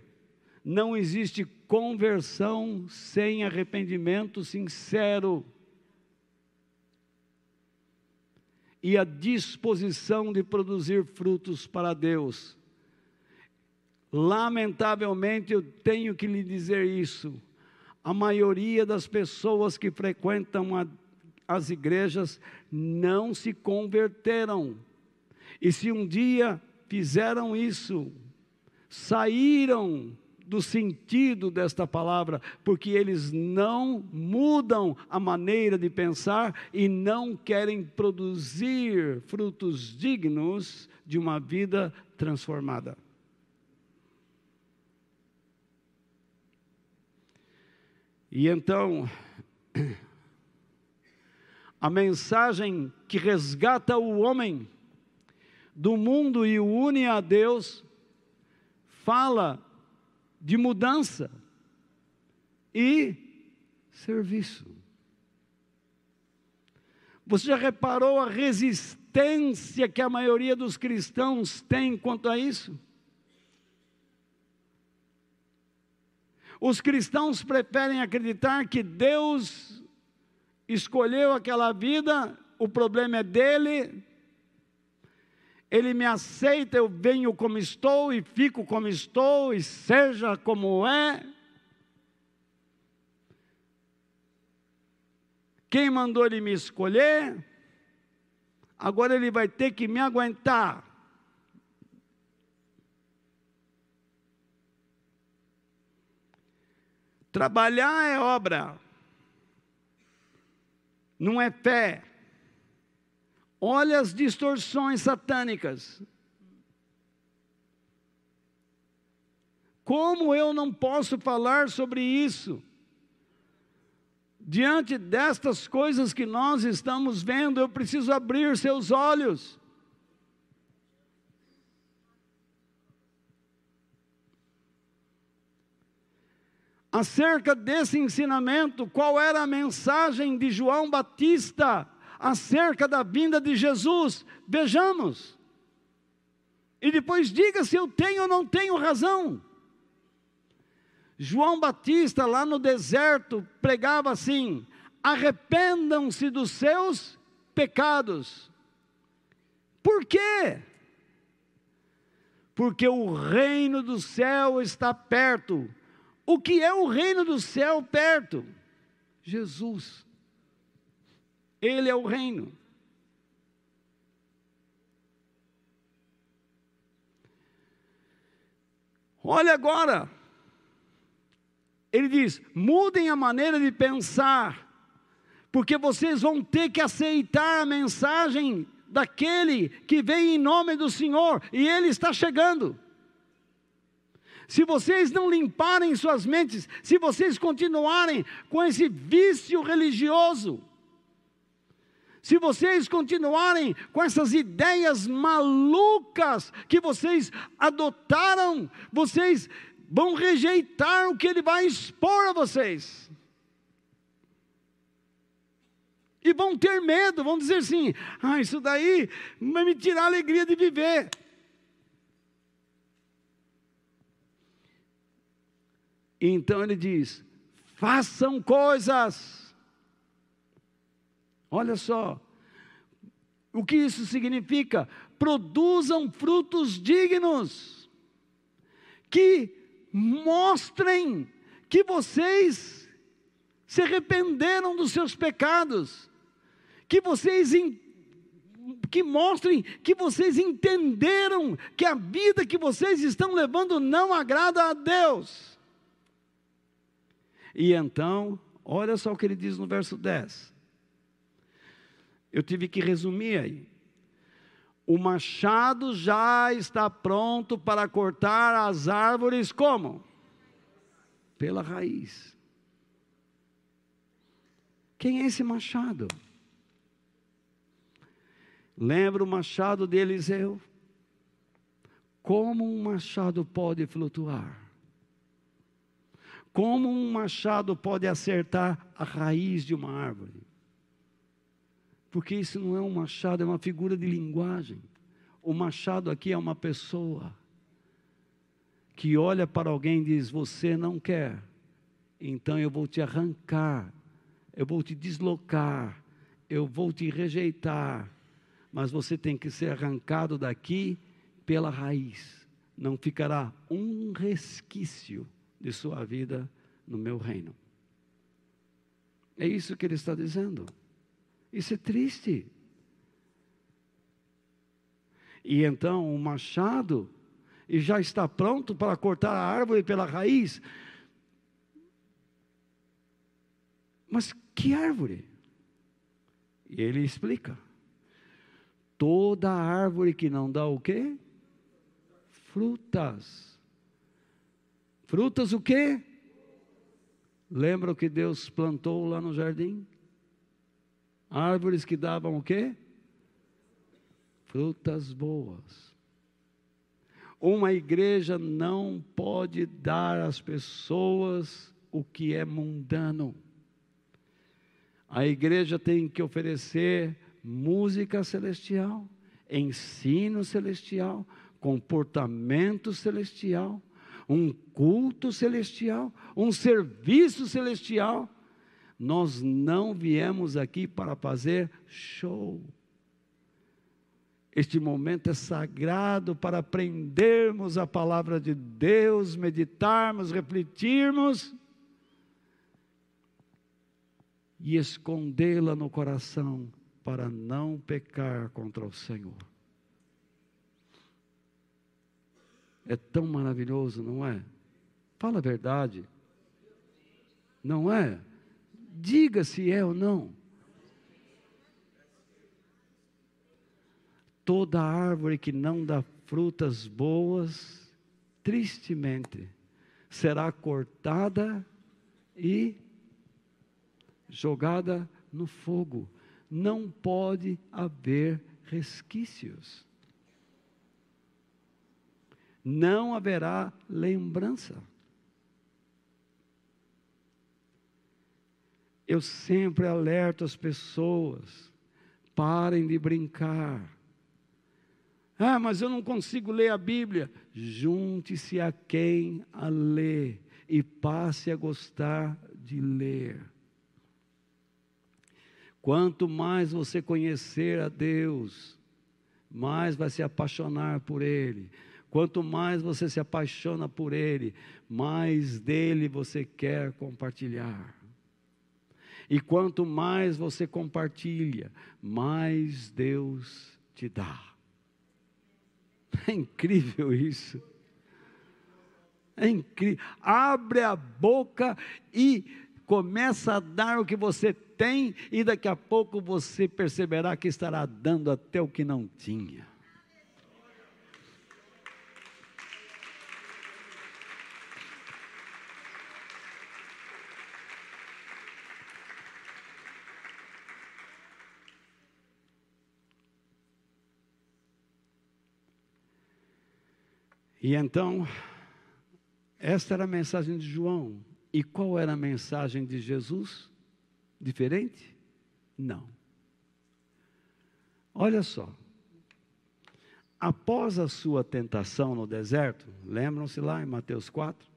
Não existe conversão sem arrependimento sincero. E a disposição de produzir frutos para Deus. Lamentavelmente, eu tenho que lhe dizer isso. A maioria das pessoas que frequentam a, as igrejas não se converteram. E se um dia fizeram isso, saíram do sentido desta palavra, porque eles não mudam a maneira de pensar e não querem produzir frutos dignos de uma vida transformada. E então, *clears throat* a mensagem que resgata o homem do mundo e o une a Deus, fala de mudança e serviço. Você já reparou a resistência que a maioria dos cristãos tem quanto a isso? Os cristãos preferem acreditar que Deus escolheu aquela vida, o problema é dele, ele me aceita, eu venho como estou e fico como estou e seja como é. Quem mandou ele me escolher, agora ele vai ter que me aguentar. Trabalhar é obra, não é fé. Olha as distorções satânicas. Como eu não posso falar sobre isso? Diante destas coisas que nós estamos vendo, eu preciso abrir seus olhos. Acerca desse ensinamento, qual era a mensagem de João Batista? acerca da vinda de Jesus. Vejamos. E depois diga se eu tenho ou não tenho razão. João Batista, lá no deserto, pregava assim: arrependam-se dos seus pecados. Por quê? Porque o reino do céu está perto. O que é o reino do céu perto? Jesus. Ele é o reino. Olha agora, ele diz: mudem a maneira de pensar, porque vocês vão ter que aceitar a mensagem daquele que vem em nome do Senhor, e ele está chegando. Se vocês não limparem suas mentes, se vocês continuarem com esse vício religioso, se vocês continuarem com essas ideias malucas que vocês adotaram, vocês vão rejeitar o que ele vai expor a vocês. E vão ter medo, vão dizer assim: ah, isso daí vai me tirar a alegria de viver. Então ele diz: façam coisas. Olha só, o que isso significa? Produzam frutos dignos, que mostrem que vocês se arrependeram dos seus pecados, que vocês que mostrem que vocês entenderam que a vida que vocês estão levando não agrada a Deus. E então, olha só o que ele diz no verso 10. Eu tive que resumir aí. O machado já está pronto para cortar as árvores como? Pela raiz. Quem é esse machado? Lembra o machado de Eliseu? Como um machado pode flutuar? Como um machado pode acertar a raiz de uma árvore? Porque isso não é um machado, é uma figura de linguagem. O machado aqui é uma pessoa que olha para alguém e diz: Você não quer, então eu vou te arrancar, eu vou te deslocar, eu vou te rejeitar, mas você tem que ser arrancado daqui pela raiz. Não ficará um resquício de sua vida no meu reino. É isso que ele está dizendo. Isso é triste. E então o machado e já está pronto para cortar a árvore pela raiz. Mas que árvore? E ele explica. Toda árvore que não dá o quê? Frutas. Frutas o quê? Lembra o que Deus plantou lá no jardim? Árvores que davam o quê? Frutas boas. Uma igreja não pode dar às pessoas o que é mundano. A igreja tem que oferecer música celestial, ensino celestial, comportamento celestial, um culto celestial, um serviço celestial nós não viemos aqui para fazer show. Este momento é sagrado para aprendermos a palavra de Deus, meditarmos, refletirmos e escondê-la no coração para não pecar contra o Senhor. É tão maravilhoso, não é? Fala a verdade. Não é? Diga se é ou não. Toda árvore que não dá frutas boas, tristemente, será cortada e jogada no fogo. Não pode haver resquícios. Não haverá lembrança. Eu sempre alerto as pessoas: parem de brincar. Ah, mas eu não consigo ler a Bíblia. Junte-se a quem a lê e passe a gostar de ler. Quanto mais você conhecer a Deus, mais vai se apaixonar por Ele. Quanto mais você se apaixona por Ele, mais dele você quer compartilhar. E quanto mais você compartilha, mais Deus te dá. É incrível isso. É incrível. Abre a boca e começa a dar o que você tem, e daqui a pouco você perceberá que estará dando até o que não tinha. E então, esta era a mensagem de João. E qual era a mensagem de Jesus? Diferente? Não. Olha só. Após a sua tentação no deserto, lembram-se lá em Mateus 4?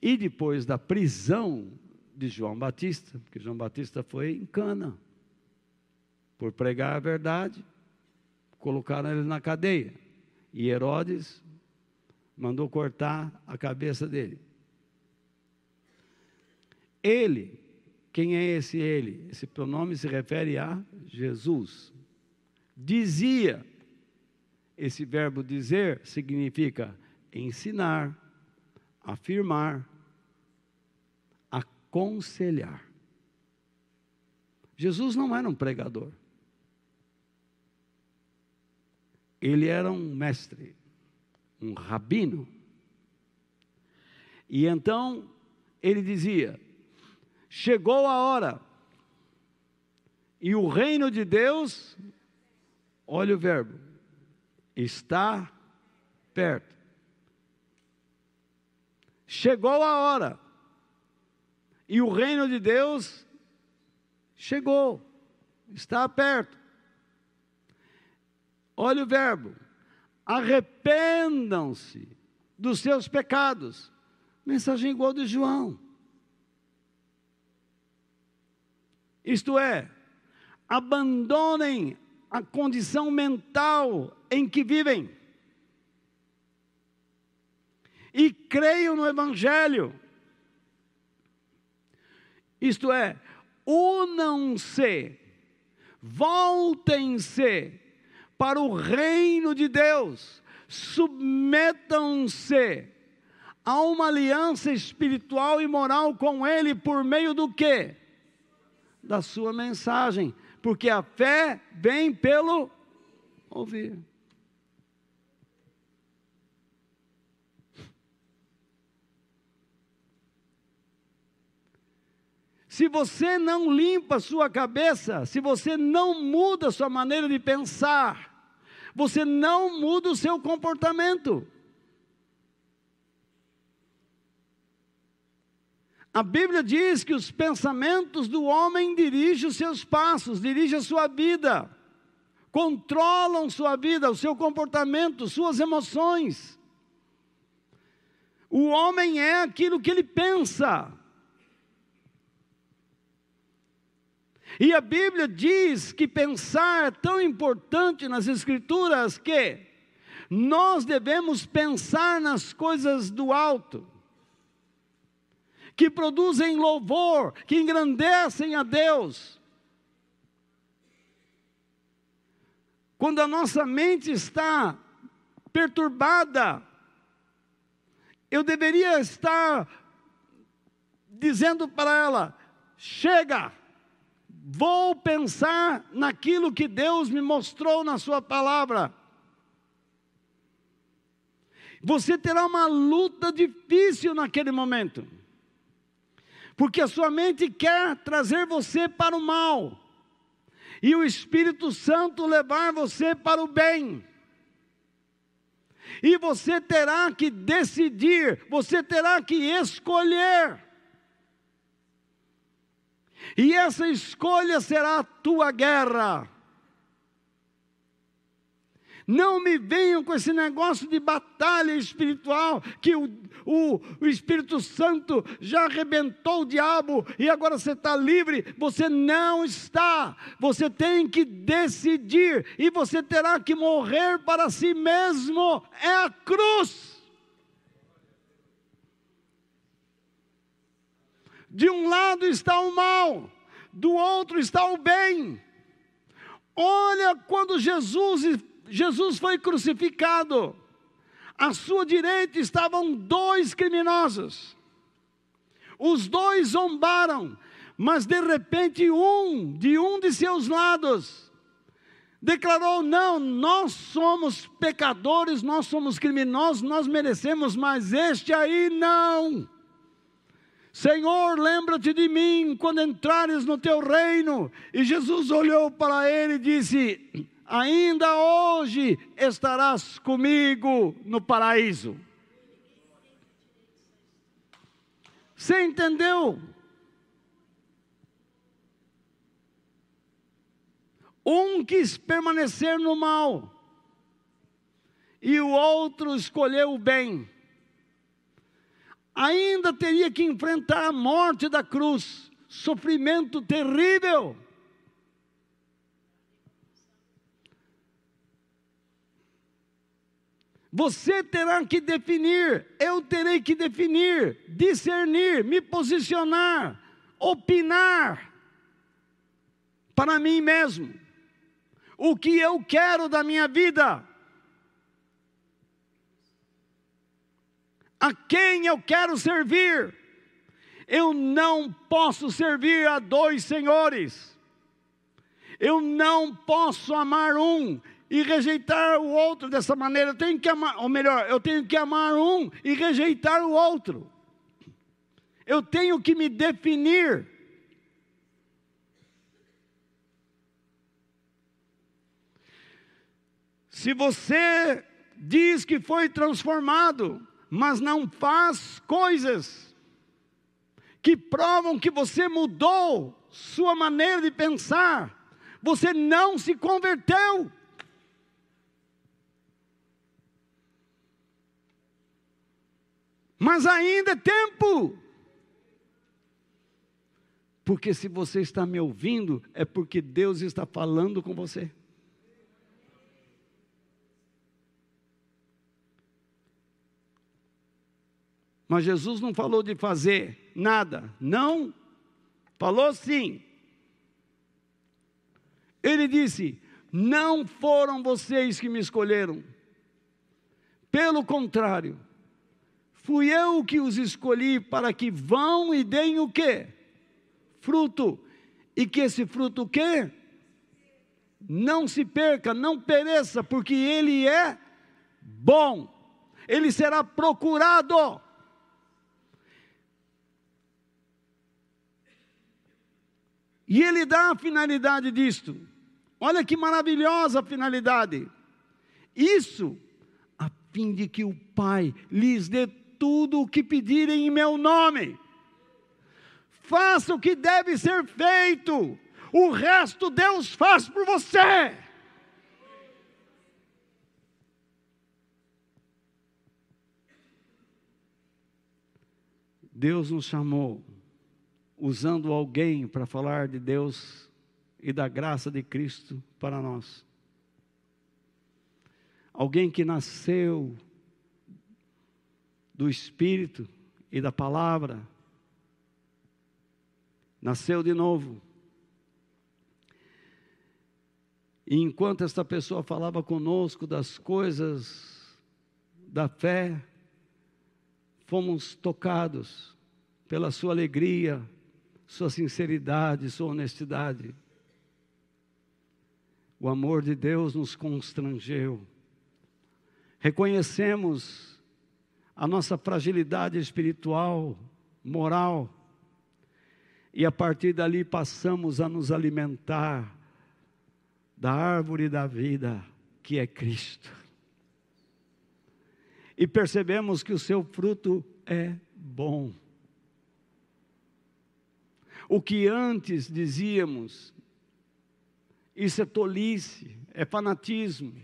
E depois da prisão de João Batista, porque João Batista foi em cana por pregar a verdade, colocaram ele na cadeia. E Herodes mandou cortar a cabeça dele. Ele, quem é esse ele? Esse pronome se refere a Jesus. Dizia, esse verbo dizer significa ensinar, afirmar, aconselhar. Jesus não era um pregador. Ele era um mestre, um rabino. E então ele dizia: chegou a hora, e o reino de Deus, olha o verbo, está perto. Chegou a hora, e o reino de Deus chegou, está perto. Olha o verbo: arrependam-se dos seus pecados. Mensagem igual de João. Isto é, abandonem a condição mental em que vivem e creiam no Evangelho. Isto é, unam-se, voltem-se para o reino de Deus, submetam-se a uma aliança espiritual e moral com Ele por meio do quê? Da sua mensagem, porque a fé vem pelo ouvir. Se você não limpa sua cabeça, se você não muda sua maneira de pensar, você não muda o seu comportamento. A Bíblia diz que os pensamentos do homem dirigem os seus passos, dirigem a sua vida, controlam sua vida, o seu comportamento, suas emoções. O homem é aquilo que ele pensa. E a Bíblia diz que pensar é tão importante nas Escrituras que nós devemos pensar nas coisas do alto, que produzem louvor, que engrandecem a Deus. Quando a nossa mente está perturbada, eu deveria estar dizendo para ela: chega, Vou pensar naquilo que Deus me mostrou na Sua palavra. Você terá uma luta difícil naquele momento, porque a sua mente quer trazer você para o mal, e o Espírito Santo levar você para o bem. E você terá que decidir, você terá que escolher. E essa escolha será a tua guerra. Não me venham com esse negócio de batalha espiritual, que o, o, o, Espírito Santo já arrebentou o diabo e agora você está livre. Você não está. Você tem que decidir e você terá que morrer para si mesmo. É a cruz. De um lado está o mal, do outro está o bem. Olha quando Jesus, Jesus foi crucificado, à sua direita estavam dois criminosos. Os dois zombaram, mas de repente um, de um de seus lados, declarou: Não, nós somos pecadores, nós somos criminosos, nós merecemos, mas este aí não. Senhor, lembra-te de mim quando entrares no teu reino. E Jesus olhou para ele e disse: Ainda hoje estarás comigo no paraíso. Você entendeu? Um quis permanecer no mal, e o outro escolheu o bem. Ainda teria que enfrentar a morte da cruz, sofrimento terrível. Você terá que definir, eu terei que definir, discernir, me posicionar, opinar para mim mesmo. O que eu quero da minha vida? A quem eu quero servir? Eu não posso servir a dois senhores. Eu não posso amar um e rejeitar o outro dessa maneira. Eu tenho que amar, ou melhor, eu tenho que amar um e rejeitar o outro. Eu tenho que me definir. Se você diz que foi transformado, mas não faz coisas que provam que você mudou sua maneira de pensar, você não se converteu. Mas ainda é tempo. Porque se você está me ouvindo, é porque Deus está falando com você. Mas Jesus não falou de fazer nada, não. Falou sim. Ele disse: Não foram vocês que me escolheram. Pelo contrário, Fui eu que os escolhi para que vão e deem o quê? Fruto. E que esse fruto o quê? Não se perca, não pereça, porque ele é bom. Ele será procurado. E ele dá a finalidade disto. Olha que maravilhosa finalidade. Isso a fim de que o Pai lhes dê tudo o que pedirem em meu nome. Faça o que deve ser feito, o resto Deus faz por você. Deus nos chamou usando alguém para falar de Deus e da graça de Cristo para nós. Alguém que nasceu do Espírito e da palavra. Nasceu de novo. E enquanto esta pessoa falava conosco das coisas da fé, fomos tocados pela sua alegria, sua sinceridade, sua honestidade. O amor de Deus nos constrangeu. Reconhecemos a nossa fragilidade espiritual, moral, e a partir dali passamos a nos alimentar da árvore da vida, que é Cristo. E percebemos que o seu fruto é bom. O que antes dizíamos, isso é tolice, é fanatismo.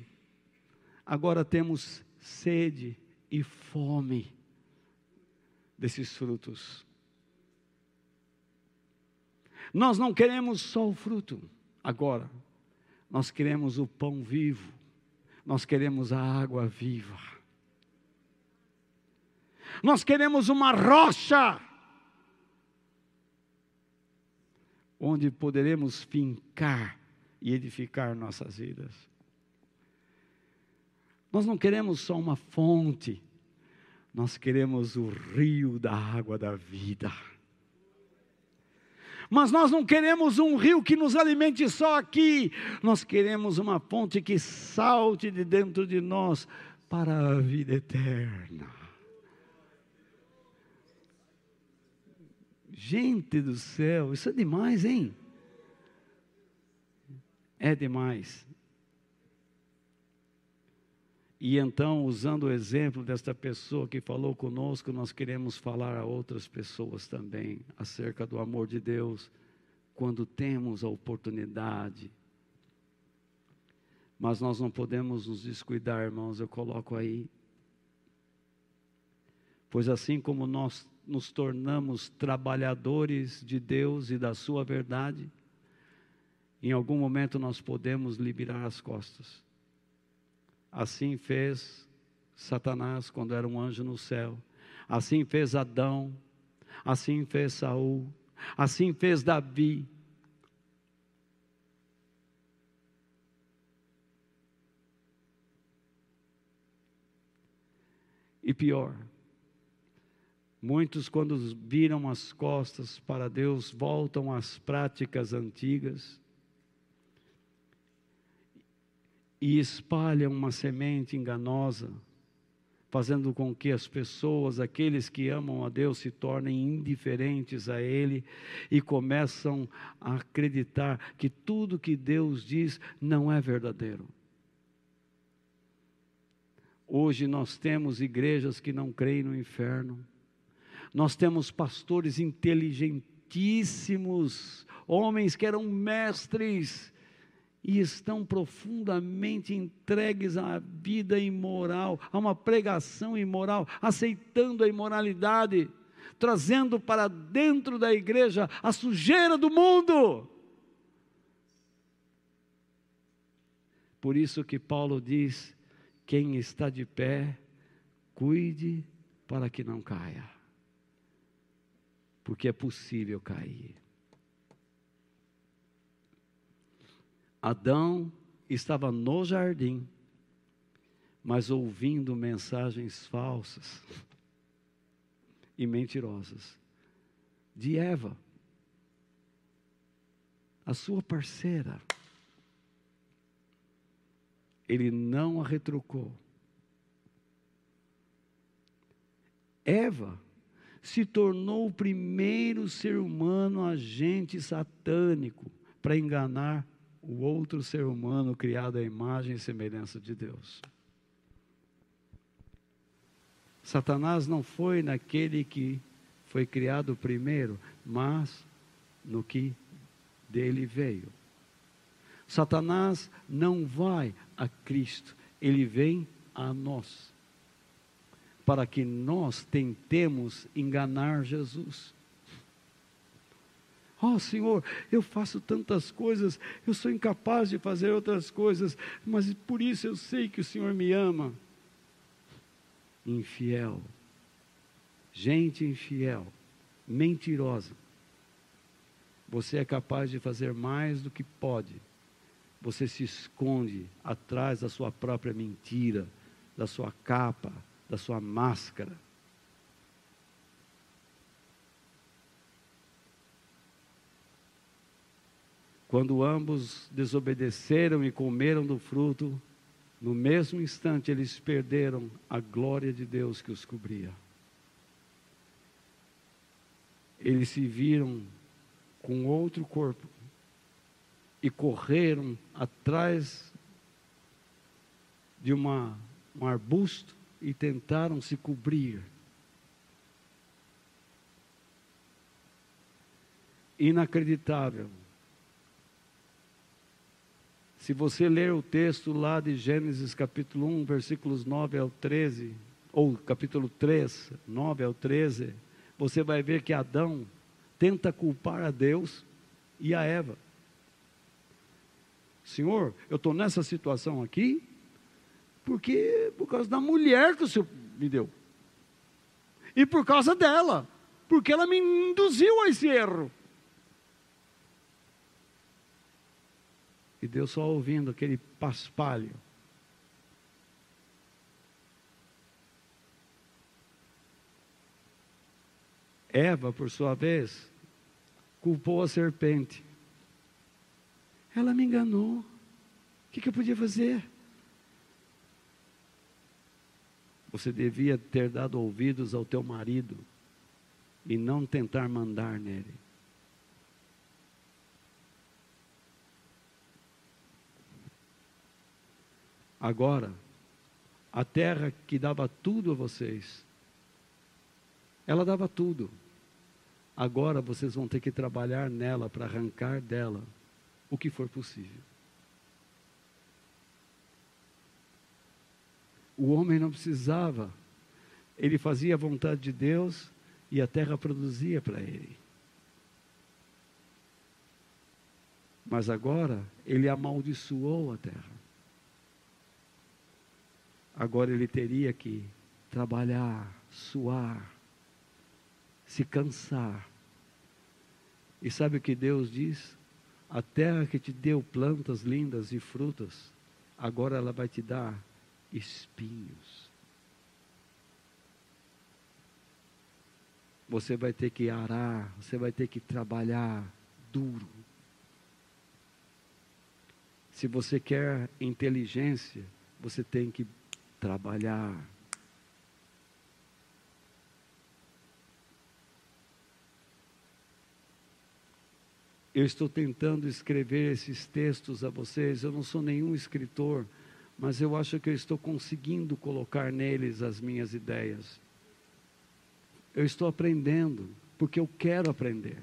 Agora temos sede e fome desses frutos. Nós não queremos só o fruto agora, nós queremos o pão vivo, nós queremos a água viva, nós queremos uma rocha onde poderemos fincar e edificar nossas vidas. Nós não queremos só uma fonte, nós queremos o rio da água da vida. Mas nós não queremos um rio que nos alimente só aqui, nós queremos uma fonte que salte de dentro de nós para a vida eterna. Gente do céu, isso é demais, hein? É demais. E então, usando o exemplo desta pessoa que falou conosco, nós queremos falar a outras pessoas também acerca do amor de Deus, quando temos a oportunidade Mas nós não podemos nos descuidar, irmãos, eu coloco aí. Pois assim como nós nos tornamos trabalhadores de Deus e da Sua verdade, em algum momento nós podemos liberar as costas. Assim fez Satanás quando era um anjo no céu. Assim fez Adão. Assim fez Saul. Assim fez Davi. E pior, muitos, quando viram as costas para Deus, voltam às práticas antigas e espalham uma semente enganosa, fazendo com que as pessoas, aqueles que amam a Deus, se tornem indiferentes a Ele e começam a acreditar que tudo que Deus diz não é verdadeiro. Hoje nós temos igrejas que não creem no inferno. Nós temos pastores inteligentíssimos, homens que eram mestres e estão profundamente entregues à vida imoral, a uma pregação imoral, aceitando a imoralidade, trazendo para dentro da igreja a sujeira do mundo. Por isso que Paulo diz: quem está de pé, cuide para que não caia. Porque é possível cair. Adão estava no jardim, mas ouvindo mensagens falsas e mentirosas de Eva, a sua parceira ele não a retrucou. Eva se tornou o primeiro ser humano agente satânico para enganar o outro ser humano criado à imagem e semelhança de Deus. Satanás não foi naquele que foi criado primeiro, mas no que dele veio. Satanás não vai a Cristo, ele vem a nós, para que nós tentemos enganar Jesus. Oh Senhor, eu faço tantas coisas, eu sou incapaz de fazer outras coisas, mas por isso eu sei que o Senhor me ama. Infiel, gente infiel, mentirosa. Você é capaz de fazer mais do que pode você se esconde atrás da sua própria mentira, da sua capa, da sua máscara. Quando ambos desobedeceram e comeram do fruto, no mesmo instante eles perderam a glória de Deus que os cobria. Eles se viram com outro corpo, e correram atrás de uma, um arbusto e tentaram se cobrir. Inacreditável. Se você ler o texto lá de Gênesis capítulo 1, versículos 9 ao 13, ou capítulo 3, 9 ao 13, você vai ver que Adão tenta culpar a Deus e a Eva. Senhor, eu estou nessa situação aqui, porque por causa da mulher que o Senhor me deu. E por causa dela, porque ela me induziu a esse erro. E Deus só ouvindo aquele paspalho. Eva, por sua vez, culpou a serpente. Ela me enganou. O que, que eu podia fazer? Você devia ter dado ouvidos ao teu marido e não tentar mandar nele. Agora, a terra que dava tudo a vocês, ela dava tudo. Agora vocês vão ter que trabalhar nela para arrancar dela o que for possível. O homem não precisava. Ele fazia a vontade de Deus e a terra produzia para ele. Mas agora ele amaldiçoou a terra. Agora ele teria que trabalhar, suar, se cansar. E sabe o que Deus diz? A terra que te deu plantas lindas e frutas, agora ela vai te dar espinhos. Você vai ter que arar, você vai ter que trabalhar duro. Se você quer inteligência, você tem que trabalhar. Eu estou tentando escrever esses textos a vocês. Eu não sou nenhum escritor, mas eu acho que eu estou conseguindo colocar neles as minhas ideias. Eu estou aprendendo, porque eu quero aprender.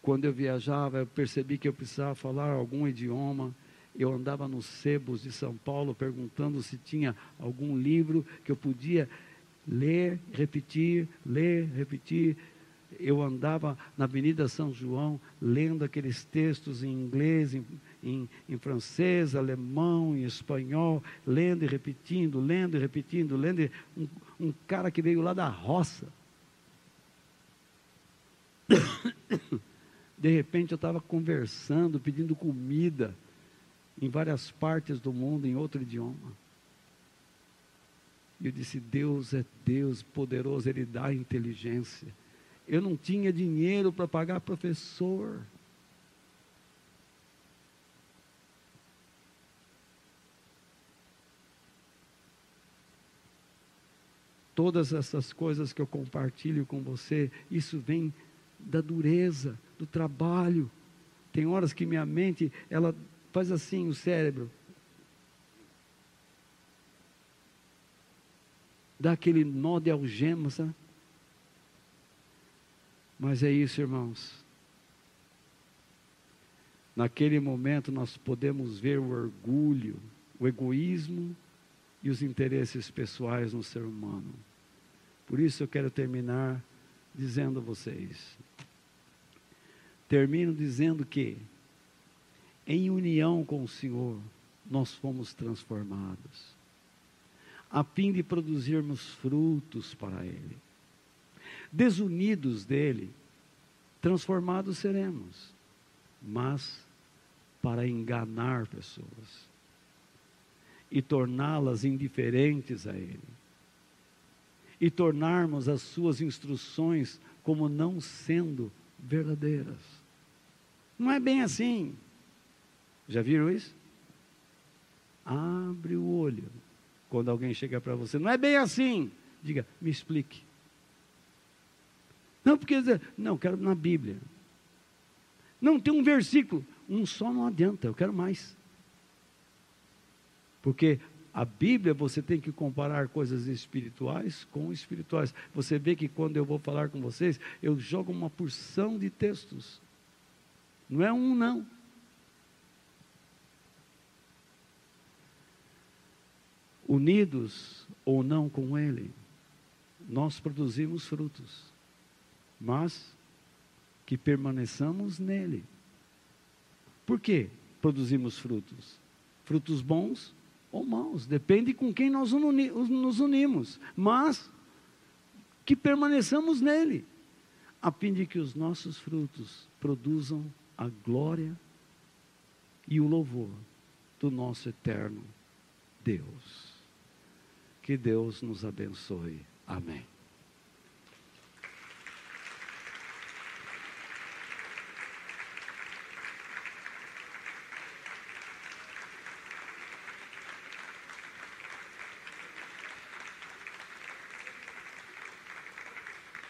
Quando eu viajava, eu percebi que eu precisava falar algum idioma. Eu andava nos sebos de São Paulo perguntando se tinha algum livro que eu podia ler, repetir, ler, repetir. Eu andava na Avenida São João lendo aqueles textos em inglês, em, em, em francês, alemão, em espanhol, lendo e repetindo, lendo e repetindo, lendo. E, um, um cara que veio lá da roça. *coughs* De repente eu estava conversando, pedindo comida em várias partes do mundo, em outro idioma. E eu disse: Deus é Deus poderoso, Ele dá inteligência. Eu não tinha dinheiro para pagar professor. Todas essas coisas que eu compartilho com você, isso vem da dureza, do trabalho. Tem horas que minha mente, ela faz assim o cérebro. Dá aquele nó de algema, sabe? Mas é isso, irmãos. Naquele momento nós podemos ver o orgulho, o egoísmo e os interesses pessoais no ser humano. Por isso eu quero terminar dizendo a vocês: Termino dizendo que, em união com o Senhor, nós fomos transformados, a fim de produzirmos frutos para Ele. Desunidos dele, transformados seremos, mas para enganar pessoas e torná-las indiferentes a Ele, e tornarmos as suas instruções como não sendo verdadeiras. Não é bem assim. Já viram isso? Abre o olho quando alguém chega para você. Não é bem assim. Diga, me explique. Não, porque. Não, quero na Bíblia. Não, tem um versículo. Um só não adianta, eu quero mais. Porque a Bíblia você tem que comparar coisas espirituais com espirituais. Você vê que quando eu vou falar com vocês, eu jogo uma porção de textos. Não é um, não. Unidos ou não com Ele, nós produzimos frutos, mas que permaneçamos nele. Por que produzimos frutos? Frutos bons ou maus, depende com quem nós nos unimos, mas que permaneçamos nele, a fim de que os nossos frutos produzam a glória e o louvor do nosso eterno Deus. Que Deus nos abençoe. Amém.